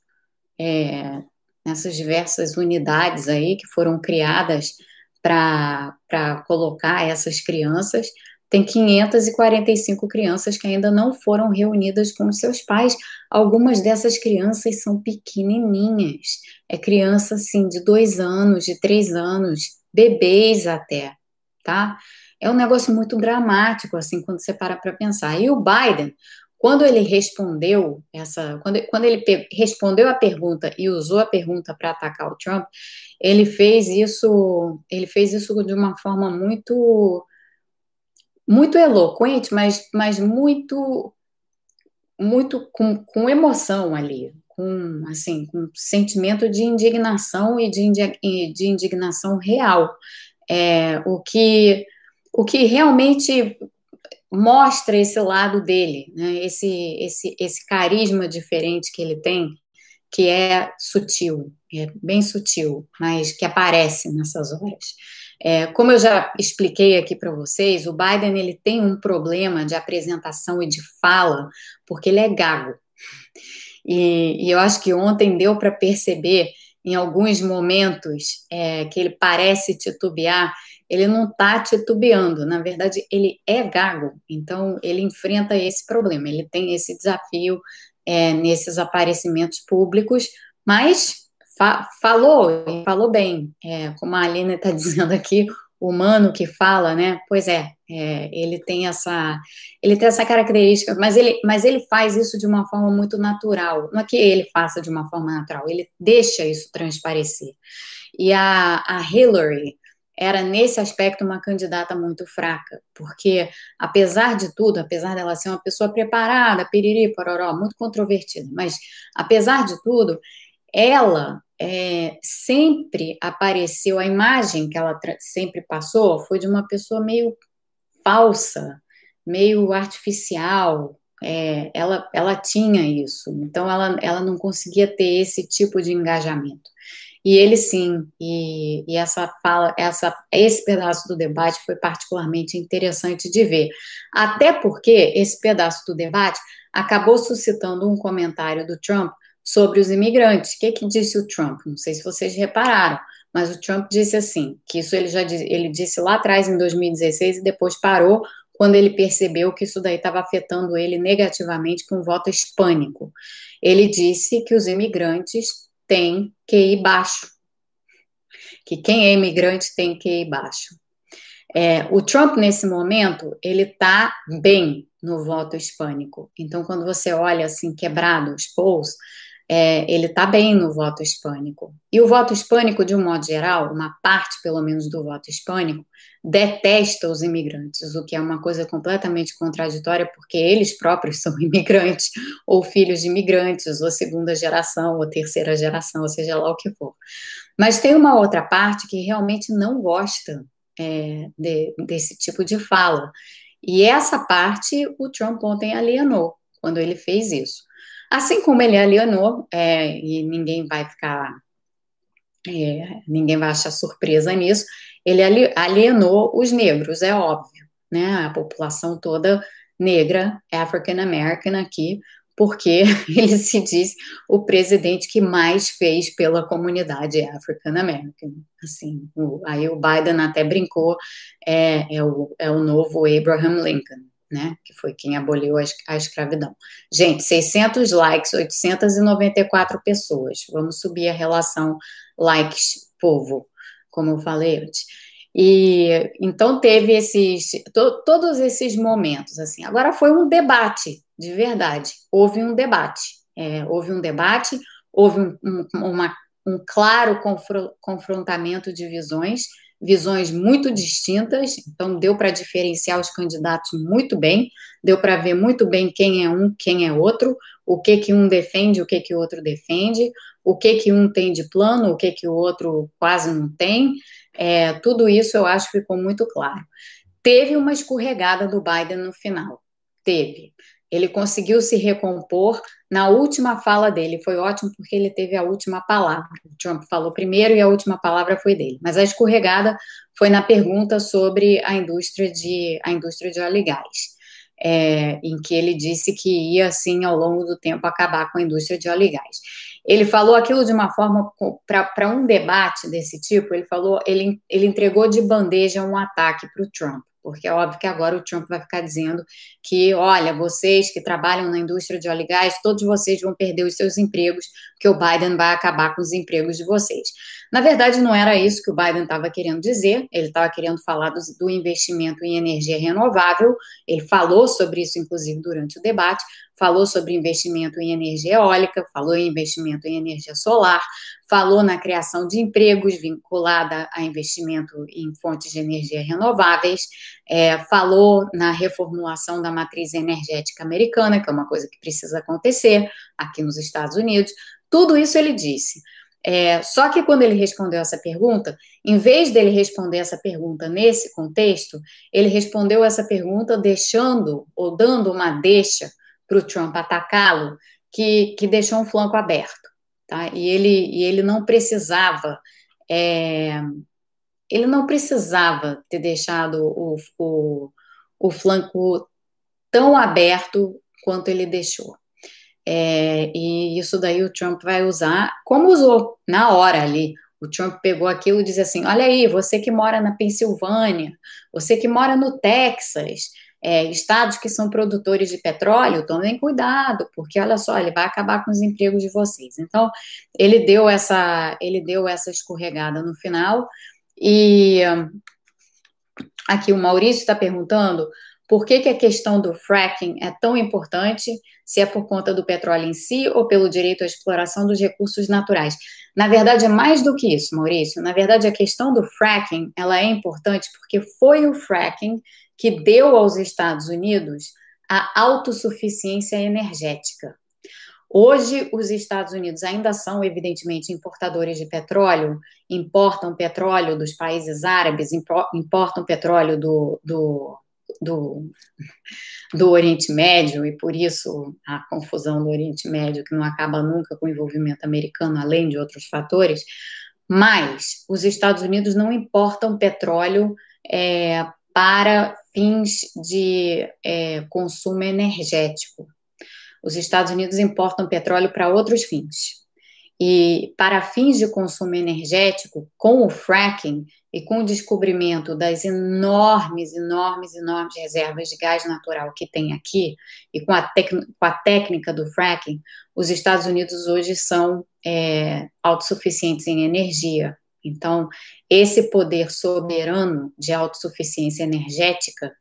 é, nessas diversas unidades aí que foram criadas para colocar essas crianças, tem 545 crianças que ainda não foram reunidas com seus pais. Algumas dessas crianças são pequenininhas. É criança, assim, de dois anos, de três anos, bebês até, tá? É um negócio muito dramático, assim, quando você para para pensar. E o Biden, quando ele respondeu essa, quando, quando ele respondeu a pergunta e usou a pergunta para atacar o Trump, ele fez isso, ele fez isso de uma forma muito muito eloquente, mas, mas muito muito com, com emoção ali, com assim, com sentimento de indignação e de, de indignação real. É, o que o que realmente mostra esse lado dele, né? esse, esse, esse carisma diferente que ele tem, que é sutil, é bem sutil, mas que aparece nessas horas. É, como eu já expliquei aqui para vocês, o Biden ele tem um problema de apresentação e de fala, porque ele é gago. E, e eu acho que ontem deu para perceber, em alguns momentos, é, que ele parece titubear. Ele não está titubeando, na verdade, ele é gago, então ele enfrenta esse problema, ele tem esse desafio é, nesses aparecimentos públicos, mas fa falou, falou bem, é, como a Aline está dizendo aqui, o humano que fala, né? Pois é, é, ele tem essa, ele tem essa característica, mas ele, mas ele faz isso de uma forma muito natural. Não é que ele faça de uma forma natural, ele deixa isso transparecer. E a, a Hillary, era nesse aspecto uma candidata muito fraca, porque apesar de tudo, apesar dela ser uma pessoa preparada, piriri, pororó, muito controvertida, mas apesar de tudo, ela é, sempre apareceu, a imagem que ela sempre passou foi de uma pessoa meio falsa, meio artificial, é, ela, ela tinha isso, então ela, ela não conseguia ter esse tipo de engajamento. E ele sim, e, e, essa fala, essa, esse pedaço do debate foi particularmente interessante de ver. Até porque esse pedaço do debate acabou suscitando um comentário do Trump sobre os imigrantes. O que, que disse o Trump? Não sei se vocês repararam, mas o Trump disse assim, que isso ele já ele disse lá atrás em 2016 e depois parou quando ele percebeu que isso daí estava afetando ele negativamente com o voto hispânico. Ele disse que os imigrantes têm QI baixo, que quem é imigrante tem QI baixo. É, o Trump, nesse momento, ele está bem no voto hispânico. Então, quando você olha assim, quebrado os polls, é, ele está bem no voto hispânico. E o voto hispânico, de um modo geral, uma parte pelo menos do voto hispânico, detesta os imigrantes, o que é uma coisa completamente contraditória, porque eles próprios são imigrantes, ou filhos de imigrantes, ou segunda geração, ou terceira geração, ou seja lá o que for. Mas tem uma outra parte que realmente não gosta é, de, desse tipo de fala. E essa parte o Trump ontem alienou quando ele fez isso. Assim como ele alienou, é, e ninguém vai ficar, é, ninguém vai achar surpresa nisso, ele alienou os negros, é óbvio, né? A população toda negra, African American aqui, porque ele se diz o presidente que mais fez pela comunidade African American. Assim, o, aí o Biden até brincou, é, é, o, é o novo Abraham Lincoln né, que foi quem aboliu a, escravidão. Gente, 600 likes, 894 pessoas. Vamos subir a relação likes-povo, como eu falei antes. E então teve esses to, todos esses momentos assim. Agora foi um debate, de verdade. Houve um debate. É, houve um debate, houve um, um, uma, um claro confrontamento de visões visões muito distintas, então deu para diferenciar os candidatos muito bem, deu para ver muito bem quem é um, quem é outro, o que que um defende, o que que o outro defende, o que que um tem de plano, o que que o outro quase não tem, é, tudo isso eu acho que ficou muito claro. Teve uma escorregada do Biden no final, teve. Ele conseguiu se recompor na última fala dele. Foi ótimo porque ele teve a última palavra. O Trump falou primeiro e a última palavra foi dele. Mas a escorregada foi na pergunta sobre a indústria de, a indústria de óleo e gás. É, em que ele disse que ia, assim, ao longo do tempo, acabar com a indústria de óleo e gás. Ele falou aquilo de uma forma, para um debate desse tipo, ele falou, ele, ele entregou de bandeja um ataque para o Trump porque é óbvio que agora o Trump vai ficar dizendo que, olha, vocês que trabalham na indústria de óleo e gás, todos vocês vão perder os seus empregos, porque o Biden vai acabar com os empregos de vocês. Na verdade, não era isso que o Biden estava querendo dizer, ele estava querendo falar do, do investimento em energia renovável, ele falou sobre isso, inclusive, durante o debate, falou sobre investimento em energia eólica, falou em investimento em energia solar, falou na criação de empregos vinculada a investimento em fontes de energia renováveis, é, falou na reformulação da matriz energética americana, que é uma coisa que precisa acontecer aqui nos Estados Unidos. Tudo isso ele disse. É, só que quando ele respondeu essa pergunta, em vez dele responder essa pergunta nesse contexto, ele respondeu essa pergunta deixando ou dando uma deixa para o Trump atacá-lo, que, que deixou um flanco aberto. Tá? E, ele, e ele não precisava. É, ele não precisava ter deixado o, o, o flanco tão aberto quanto ele deixou. É, e isso daí o Trump vai usar, como usou na hora ali. O Trump pegou aquilo e disse assim: Olha aí, você que mora na Pensilvânia, você que mora no Texas, é, estados que são produtores de petróleo, tomem cuidado, porque olha só, ele vai acabar com os empregos de vocês. Então, ele deu essa, ele deu essa escorregada no final. E aqui o Maurício está perguntando Por que, que a questão do fracking é tão importante? Se é por conta do petróleo em si ou pelo direito à exploração dos recursos naturais? Na verdade, é mais do que isso, Maurício. Na verdade, a questão do fracking ela é importante porque foi o fracking que deu aos Estados Unidos a autossuficiência energética. Hoje, os Estados Unidos ainda são, evidentemente, importadores de petróleo, importam petróleo dos países árabes, importam petróleo do, do, do, do Oriente Médio, e por isso a confusão do Oriente Médio, que não acaba nunca com o envolvimento americano, além de outros fatores. Mas os Estados Unidos não importam petróleo é, para fins de é, consumo energético. Os Estados Unidos importam petróleo para outros fins. E para fins de consumo energético, com o fracking e com o descobrimento das enormes, enormes, enormes reservas de gás natural que tem aqui, e com a, com a técnica do fracking, os Estados Unidos hoje são é, autossuficientes em energia. Então, esse poder soberano de autossuficiência energética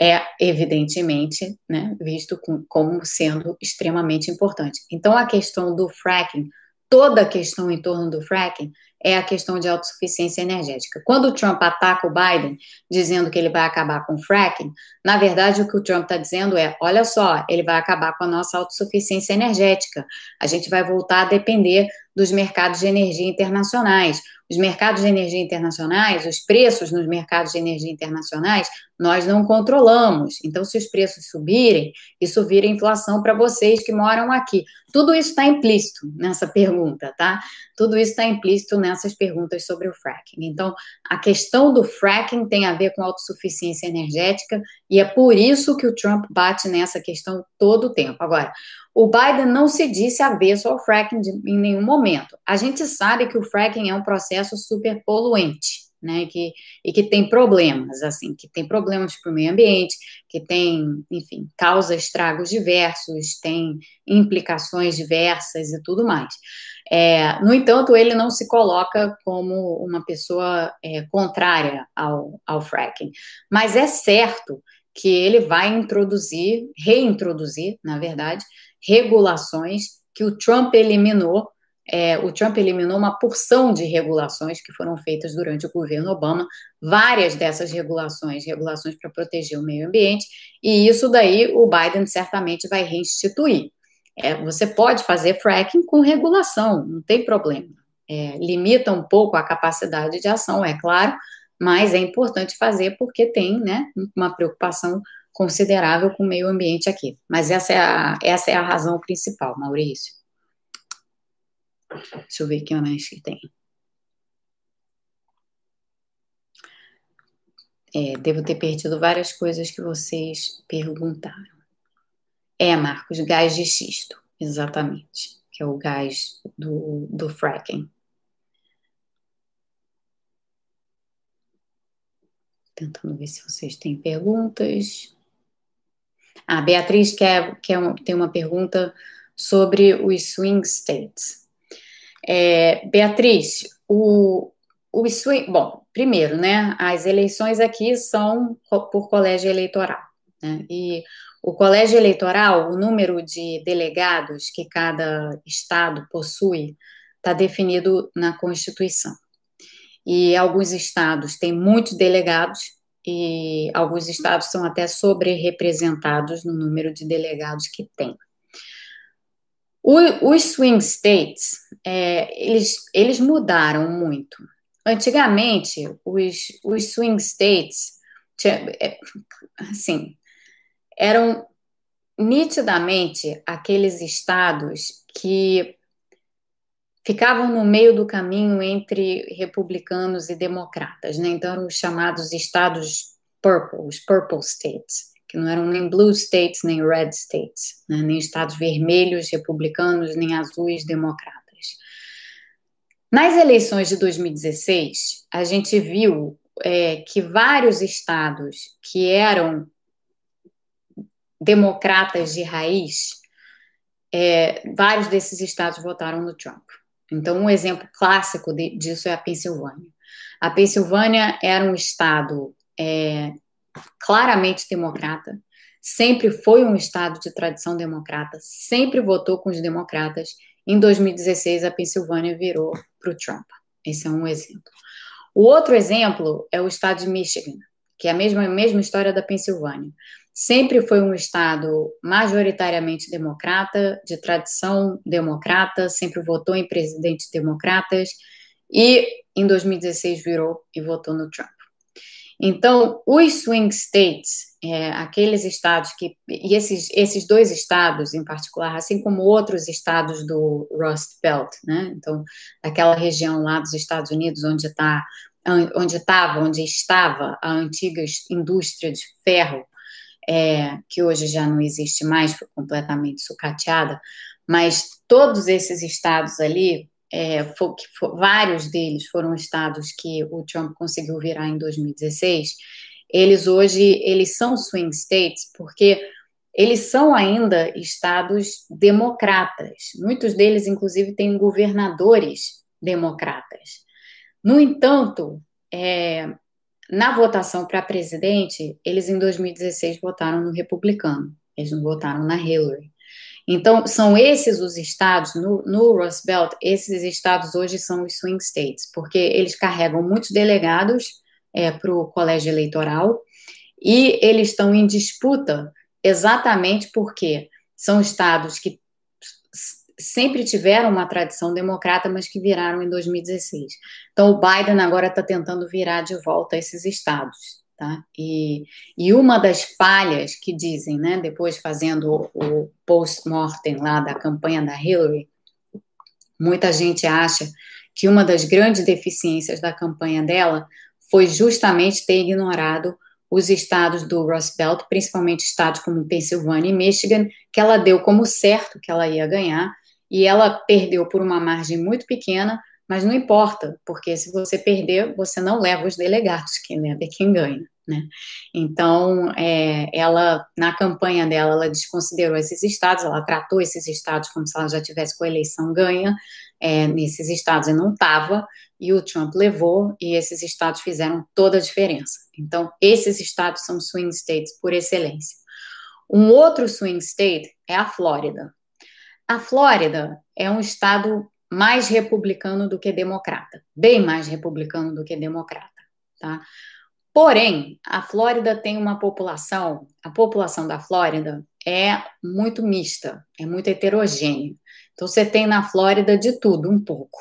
é, evidentemente, né, visto com, como sendo extremamente importante. Então, a questão do fracking, toda a questão em torno do fracking, é a questão de autossuficiência energética. Quando o Trump ataca o Biden, dizendo que ele vai acabar com o fracking, na verdade, o que o Trump está dizendo é: olha só, ele vai acabar com a nossa autossuficiência energética. A gente vai voltar a depender dos mercados de energia internacionais. Os mercados de energia internacionais, os preços nos mercados de energia internacionais, nós não controlamos. Então, se os preços subirem, isso vira inflação para vocês que moram aqui. Tudo isso está implícito nessa pergunta, tá? Tudo isso está implícito nessas perguntas sobre o fracking. Então, a questão do fracking tem a ver com autossuficiência energética e é por isso que o Trump bate nessa questão todo o tempo. Agora, o Biden não se disse avesso ao fracking de, em nenhum momento. A gente sabe que o fracking é um processo super poluente, né? Que, e que tem problemas, assim, que tem problemas para o meio ambiente, que tem, enfim, causa estragos diversos, tem implicações diversas e tudo mais. É, no entanto, ele não se coloca como uma pessoa é, contrária ao, ao fracking. Mas é certo que ele vai introduzir, reintroduzir, na verdade, regulações que o Trump eliminou. É, o Trump eliminou uma porção de regulações que foram feitas durante o governo Obama, várias dessas regulações, regulações para proteger o meio ambiente, e isso daí o Biden certamente vai reinstituir. É, você pode fazer fracking com regulação, não tem problema. É, limita um pouco a capacidade de ação, é claro, mas é importante fazer porque tem né, uma preocupação considerável com o meio ambiente aqui. Mas essa é a, essa é a razão principal, Maurício. Deixa eu ver aqui mais que tem. É, devo ter perdido várias coisas que vocês perguntaram. É, Marcos, gás de xisto, exatamente, que é o gás do, do fracking. Tentando ver se vocês têm perguntas. A Beatriz quer, quer tem uma pergunta sobre os swing states. É, Beatriz, o, o. Bom, primeiro, né? As eleições aqui são por colégio eleitoral. Né, e o colégio eleitoral, o número de delegados que cada estado possui, está definido na Constituição. E alguns estados têm muitos delegados e alguns estados são até sobre-representados no número de delegados que tem. os swing states, é, eles, eles mudaram muito. Antigamente, os, os swing states, é, assim, eram nitidamente aqueles estados que ficavam no meio do caminho entre republicanos e democratas, né? Então eram os chamados estados purple, os purple states, que não eram nem blue states nem red states, né? nem estados vermelhos republicanos nem azuis democratas. Nas eleições de 2016, a gente viu é, que vários estados que eram democratas de raiz, é, vários desses estados votaram no Trump. Então, um exemplo clássico de, disso é a Pensilvânia. A Pensilvânia era um estado é, claramente democrata, sempre foi um estado de tradição democrata, sempre votou com os democratas. Em 2016, a Pensilvânia virou para o Trump. Esse é um exemplo. O outro exemplo é o estado de Michigan, que é a mesma, a mesma história da Pensilvânia. Sempre foi um estado majoritariamente democrata, de tradição democrata, sempre votou em presidentes democratas, e em 2016 virou e votou no Trump. Então, os swing states, é, aqueles estados que. E esses, esses dois estados em particular, assim como outros estados do Rust Belt, né? Então, daquela região lá dos Estados Unidos, onde está onde estava, onde estava a antiga indústria de ferro, é, que hoje já não existe mais, foi completamente sucateada, mas todos esses estados ali, é, for, for, vários deles foram estados que o Trump conseguiu virar em 2016, eles hoje, eles são swing states, porque eles são ainda estados democratas. Muitos deles, inclusive, têm governadores democratas. No entanto, é, na votação para presidente, eles em 2016 votaram no republicano, eles não votaram na Hillary. Então, são esses os estados, no, no Rust Belt, esses estados hoje são os swing states, porque eles carregam muitos delegados é, para o colégio eleitoral e eles estão em disputa exatamente porque são estados que sempre tiveram uma tradição democrata, mas que viraram em 2016. Então, o Biden agora está tentando virar de volta esses estados. Tá? E, e uma das falhas que dizem, né, depois fazendo o, post-mortem lá da campanha da Hillary, muita gente acha que uma das grandes deficiências da campanha dela foi justamente ter ignorado os estados do Rust Belt, principalmente estados como Pensilvânia e Michigan, que ela deu como certo que ela ia ganhar, e ela perdeu por uma margem muito pequena, mas não importa, porque se você perder, você não leva os delegados, quem leva é quem ganha. Né? Então, é, ela, na campanha dela, ela desconsiderou esses estados, ela tratou esses estados como se ela já tivesse com a eleição ganha é, nesses estados, e não estava, e o Trump levou, e esses estados fizeram toda a diferença. Então, esses estados são swing states por excelência. Um outro swing state é a Flórida. A Flórida é um estado mais republicano do que democrata, bem mais republicano do que democrata, tá? Porém, a Flórida tem uma população, a população da Flórida é muito mista, é muito heterogênea. Então, você tem na Flórida de tudo, um pouco.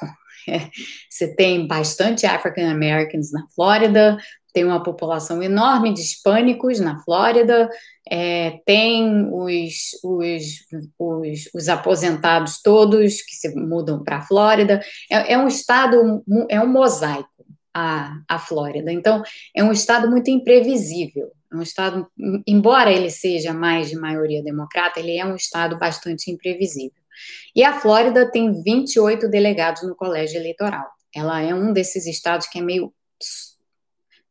Você tem bastante African Americans na Flórida, tem uma população enorme de hispânicos na Flórida, é, tem os, os, os, os, aposentados todos que se mudam para a Flórida. É, é, um estado, é um mosaico a, a Flórida. Então, é um estado muito imprevisível. É um estado, embora ele seja mais de maioria democrata, ele é um estado bastante imprevisível. E a Flórida tem 28 delegados no colégio eleitoral. Ela é um desses estados que é meio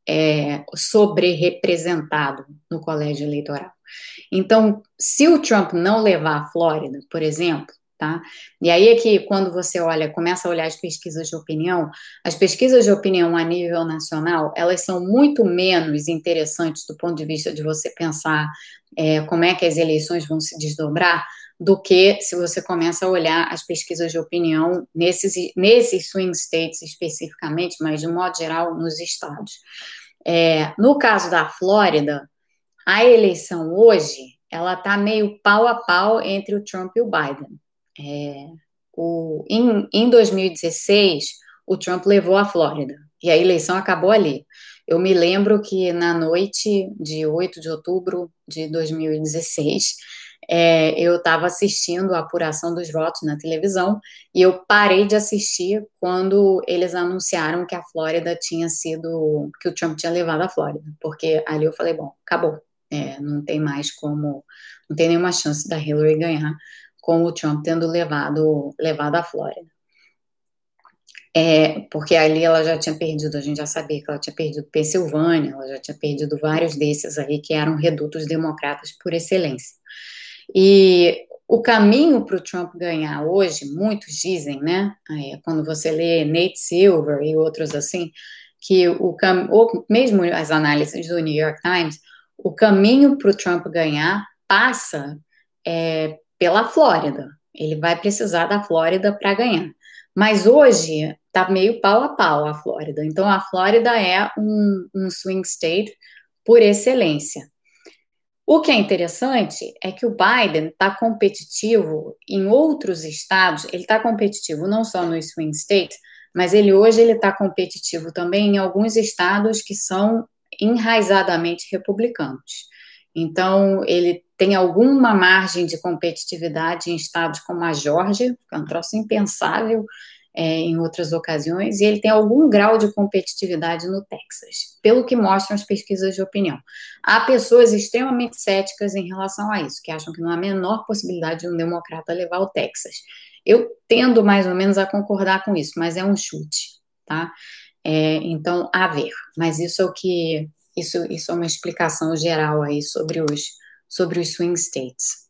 é, sobre-representado no colégio eleitoral. Então, se o Trump não levar a Flórida, por exemplo, tá? E aí é que quando você olha, começa a olhar as pesquisas de opinião, as pesquisas de opinião a nível nacional, elas são muito menos interessantes do ponto de vista de você pensar é, como é que as eleições vão se desdobrar, do que se você começa a olhar as pesquisas de opinião nesses, nesses swing states especificamente, mas de modo geral nos estados. É, no caso da Flórida, a eleição hoje ela está meio pau a pau entre o Trump e o Biden. É, o, em, em 2016, o Trump levou a Flórida e a eleição acabou ali. Eu me lembro que na noite de 8 de outubro de 2016, é, eu estava assistindo a apuração dos votos na televisão e eu parei de assistir quando eles anunciaram que a Flórida tinha sido, que o Trump tinha levado a Flórida, porque ali eu falei, bom, acabou, é, não tem mais como, não tem nenhuma chance da Hillary ganhar com o Trump tendo levado, levado a Flórida. É, porque ali ela já tinha perdido, a gente já sabia que ela tinha perdido Pensilvânia, ela já tinha perdido vários desses aí que eram redutos democratas por excelência. E o caminho para o Trump ganhar hoje, muitos dizem, né? É, quando você lê Nate Silver e outros assim, que o ou mesmo as análises do New York Times, o caminho para o Trump ganhar passa é, pela Flórida. Ele vai precisar da Flórida para ganhar. Mas hoje está meio pau a pau a Flórida. Então a Flórida é um, um swing state por excelência. O que é interessante é que o Biden está competitivo em outros estados, ele está competitivo não só no swing state, mas ele hoje ele está competitivo também em alguns estados que são enraizadamente republicanos. Então, ele tem alguma margem de competitividade em estados como a Geórgia, que é um troço impensável é, em outras ocasiões, e ele tem algum grau de competitividade no Texas, pelo que mostram as pesquisas de opinião. Há pessoas extremamente céticas em relação a isso, que acham que não há a menor possibilidade de um democrata levar o Texas. Eu tendo mais ou menos a concordar com isso, mas é um chute, tá? É, então, a ver. Mas isso é o que isso, isso é uma explicação geral aí sobre os, sobre os swing states.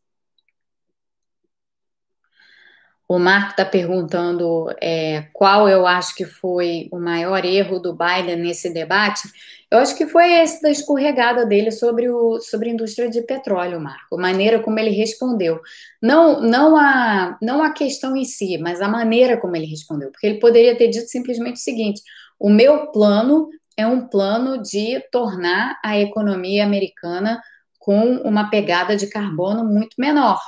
O Marco está perguntando é, qual eu acho que foi o maior erro do Biden nesse debate. Eu acho que foi esse da escorregada dele sobre, o, sobre a indústria de petróleo, Marco, a maneira como ele respondeu. Não, não, a, não a questão em si, mas a maneira como ele respondeu. Porque ele poderia ter dito simplesmente o seguinte: o meu plano é um plano de tornar a economia americana com uma pegada de carbono muito menor.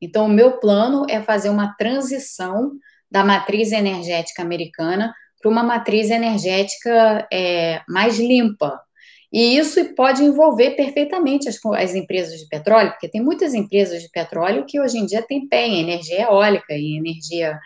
Então, o meu plano é fazer uma transição da matriz energética americana para uma matriz energética é, mais limpa. E isso pode envolver perfeitamente as, as, empresas de petróleo, porque tem muitas empresas de petróleo que hoje em dia têm pé em energia eólica, em energia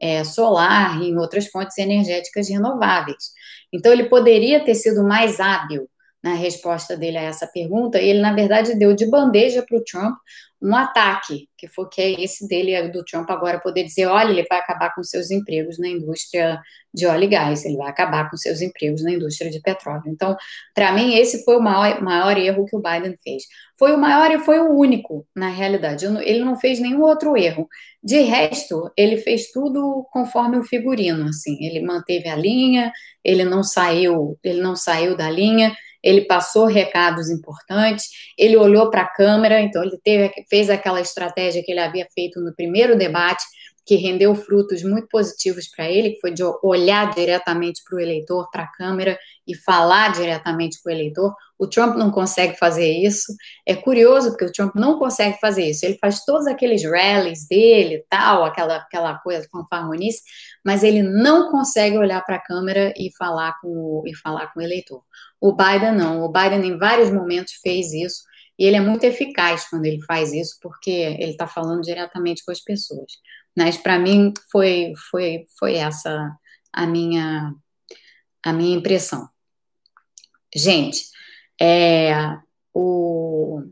é, solar, em outras fontes energéticas renováveis. Então, ele poderia ter sido mais hábil na resposta dele a essa pergunta, ele, na verdade, deu de bandeja para o Trump um ataque, que foi que é esse dele, do Trump agora poder dizer, olha, ele vai acabar com seus empregos na indústria de óleo e gás, ele vai acabar com seus empregos na indústria de petróleo. Então, para mim, esse foi o maior, maior erro que o Biden fez. Foi o maior e foi o único, na realidade. Ele não fez nenhum outro erro. De resto, ele fez tudo conforme o figurino, assim. Ele manteve a linha, ele não saiu, ele não saiu da linha, ele passou recados importantes, ele olhou para a câmera, então ele teve, fez aquela estratégia que ele havia feito no primeiro debate, que rendeu frutos muito positivos para ele, que foi de olhar diretamente para o eleitor, para a câmera e falar diretamente com o eleitor. O Trump não consegue fazer isso. É curioso porque o Trump não consegue fazer isso. Ele faz todos aqueles rallies dele, tal, aquela aquela coisa fanfarronice, mas ele não consegue olhar para a câmera e falar com e falar com o eleitor. O Biden não. O Biden em vários momentos fez isso e ele é muito eficaz quando ele faz isso porque ele está falando diretamente com as pessoas. Mas para mim foi, foi, foi essa a minha, a minha impressão. Gente, é, o,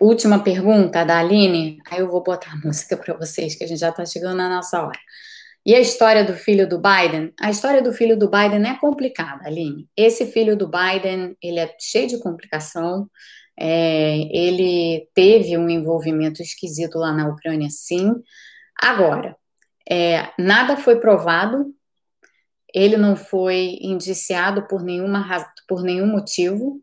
última pergunta da Aline, aí eu vou botar a música para vocês, que a gente já está chegando na nossa hora. E a história do filho do Biden? A história do filho do Biden é complicada, Aline. Esse filho do Biden, ele é cheio de complicação. É, ele teve um envolvimento esquisito lá na Ucrânia, sim. Agora, é, nada foi provado, ele não foi indiciado por, nenhuma, por nenhum motivo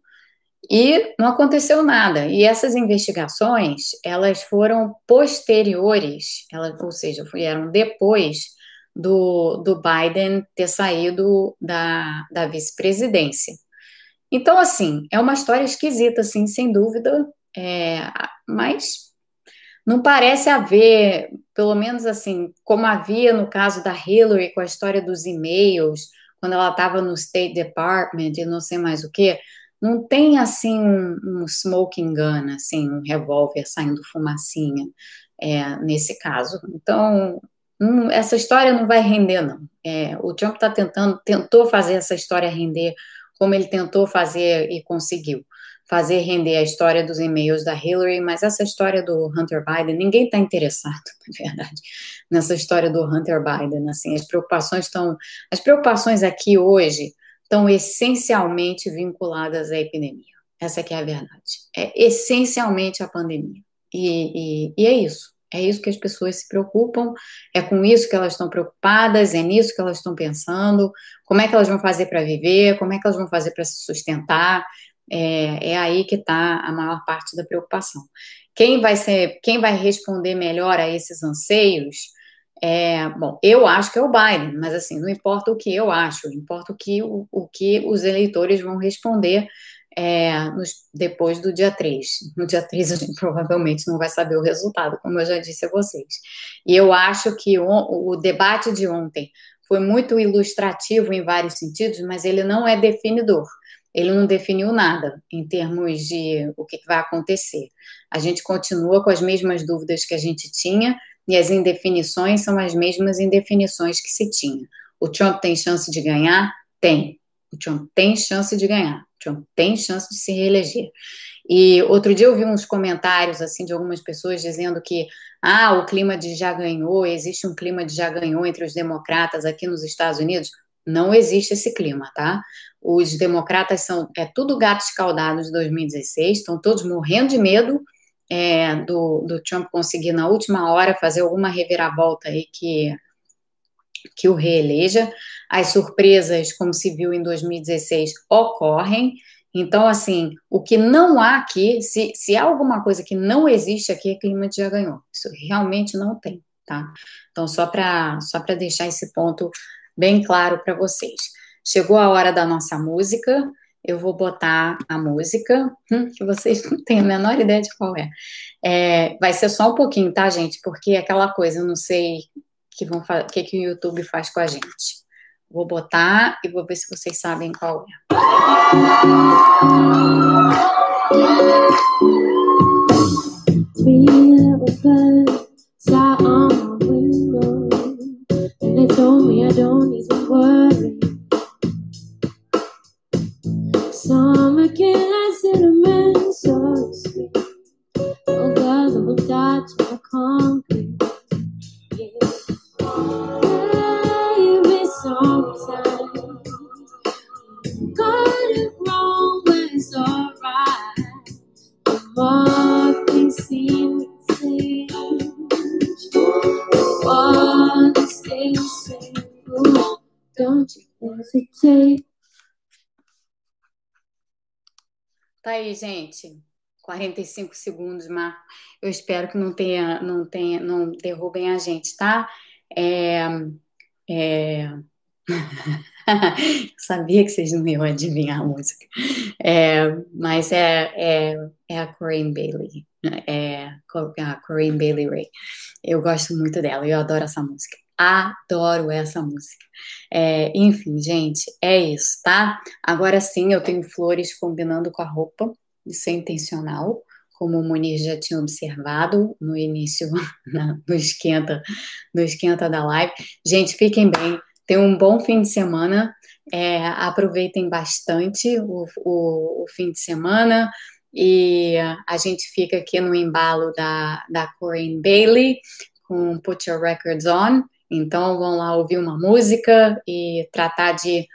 e não aconteceu nada. E essas investigações, elas foram posteriores, elas, ou seja, eram depois do, do Biden ter saído da, da vice-presidência. Então, assim, é uma história esquisita, assim, sem dúvida, é, mas não parece haver, pelo menos assim, como havia no caso da Hillary com a história dos e-mails, quando ela estava no State Department e não sei mais o que, não tem assim um, um, smoking gun, assim, um revólver saindo fumacinha é, nesse caso. Então, hum, essa história não vai render, não. É, o Trump está tentando, tentou fazer essa história render como ele tentou fazer e conseguiu fazer render a história dos e-mails da Hillary, mas essa história do Hunter Biden, ninguém está interessado, na verdade, nessa história do Hunter Biden. Assim, as preocupações estão, as preocupações aqui hoje estão essencialmente vinculadas à epidemia. Essa que é a verdade. É essencialmente a pandemia. E, e, e é isso. É isso que as pessoas se preocupam, é com isso que elas estão preocupadas, é nisso que elas estão pensando, como é que elas vão fazer para viver, como é que elas vão fazer para se sustentar. é, é aí que está a maior parte da preocupação. Quem vai ser, quem vai responder melhor a esses anseios? É, bom, eu acho que é o Biden, mas assim, não importa o que eu acho, importa o que, o, o que os eleitores vão responder é, nos, depois do dia 3. No dia 3 a gente provavelmente não vai saber o resultado, como eu já disse a vocês. E eu acho que o, o debate de ontem foi muito ilustrativo em vários sentidos, mas ele não é definidor. Ele não definiu nada em termos de o que vai acontecer. A gente continua com as mesmas dúvidas que a gente tinha e as indefinições são as mesmas indefinições que se tinha. O Trump tem chance de ganhar? Tem. O Trump tem chance de ganhar. O Trump tem chance de se reeleger. E outro dia eu vi uns comentários assim de algumas pessoas dizendo que ah, o clima de já ganhou, existe um clima de já ganhou entre os democratas aqui nos Estados Unidos. Não existe esse clima, tá? Os democratas são é tudo gato escaldado de 2016, estão todos morrendo de medo é, do, do Trump conseguir na última hora fazer alguma reviravolta aí que que o reeleja. As surpresas, como se viu em 2016, ocorrem. Então, assim, o que não há aqui, se, se há alguma coisa que não existe aqui, é clima de já ganhou. Isso realmente não tem, tá? Então, só para só deixar esse ponto bem claro para vocês. Chegou a hora da nossa música. Eu vou botar a música, hum, que vocês não têm a menor ideia de qual é. é. Vai ser só um pouquinho, tá, gente? Porque é aquela coisa, eu não sei que vão o que, que o YouTube faz com a gente. Vou botar e vou ver se vocês sabem qual é. 45 segundos, Marco. Eu espero que não tenha, não tenha, não derrubem a gente, tá? É, é... Sabia que vocês não iam adivinhar a música. É, mas é, é, é a Corinne Bailey. É a Corinne Bailey Ray. Eu gosto muito dela, eu adoro essa música. Adoro essa música. É, enfim, gente, é isso, tá? Agora sim, eu tenho flores combinando com a roupa, isso é intencional, como o Muniz já tinha observado no início, no esquenta, no esquenta da live. Gente, fiquem bem, tenham um bom fim de semana, é, aproveitem bastante o, o, o fim de semana e a gente fica aqui no embalo da, da Corinne Bailey com Put Your Records On. Então, vão lá ouvir uma música e tratar de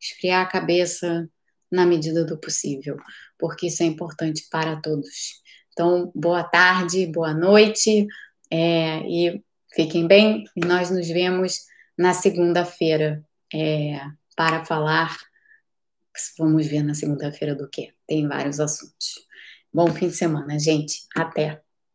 esfriar a cabeça na medida do possível, porque isso é importante para todos. Então, boa tarde, boa noite é, e fiquem bem. E nós nos vemos na segunda-feira é, para falar. Vamos ver na segunda-feira do que? Tem vários assuntos. Bom fim de semana, gente. Até.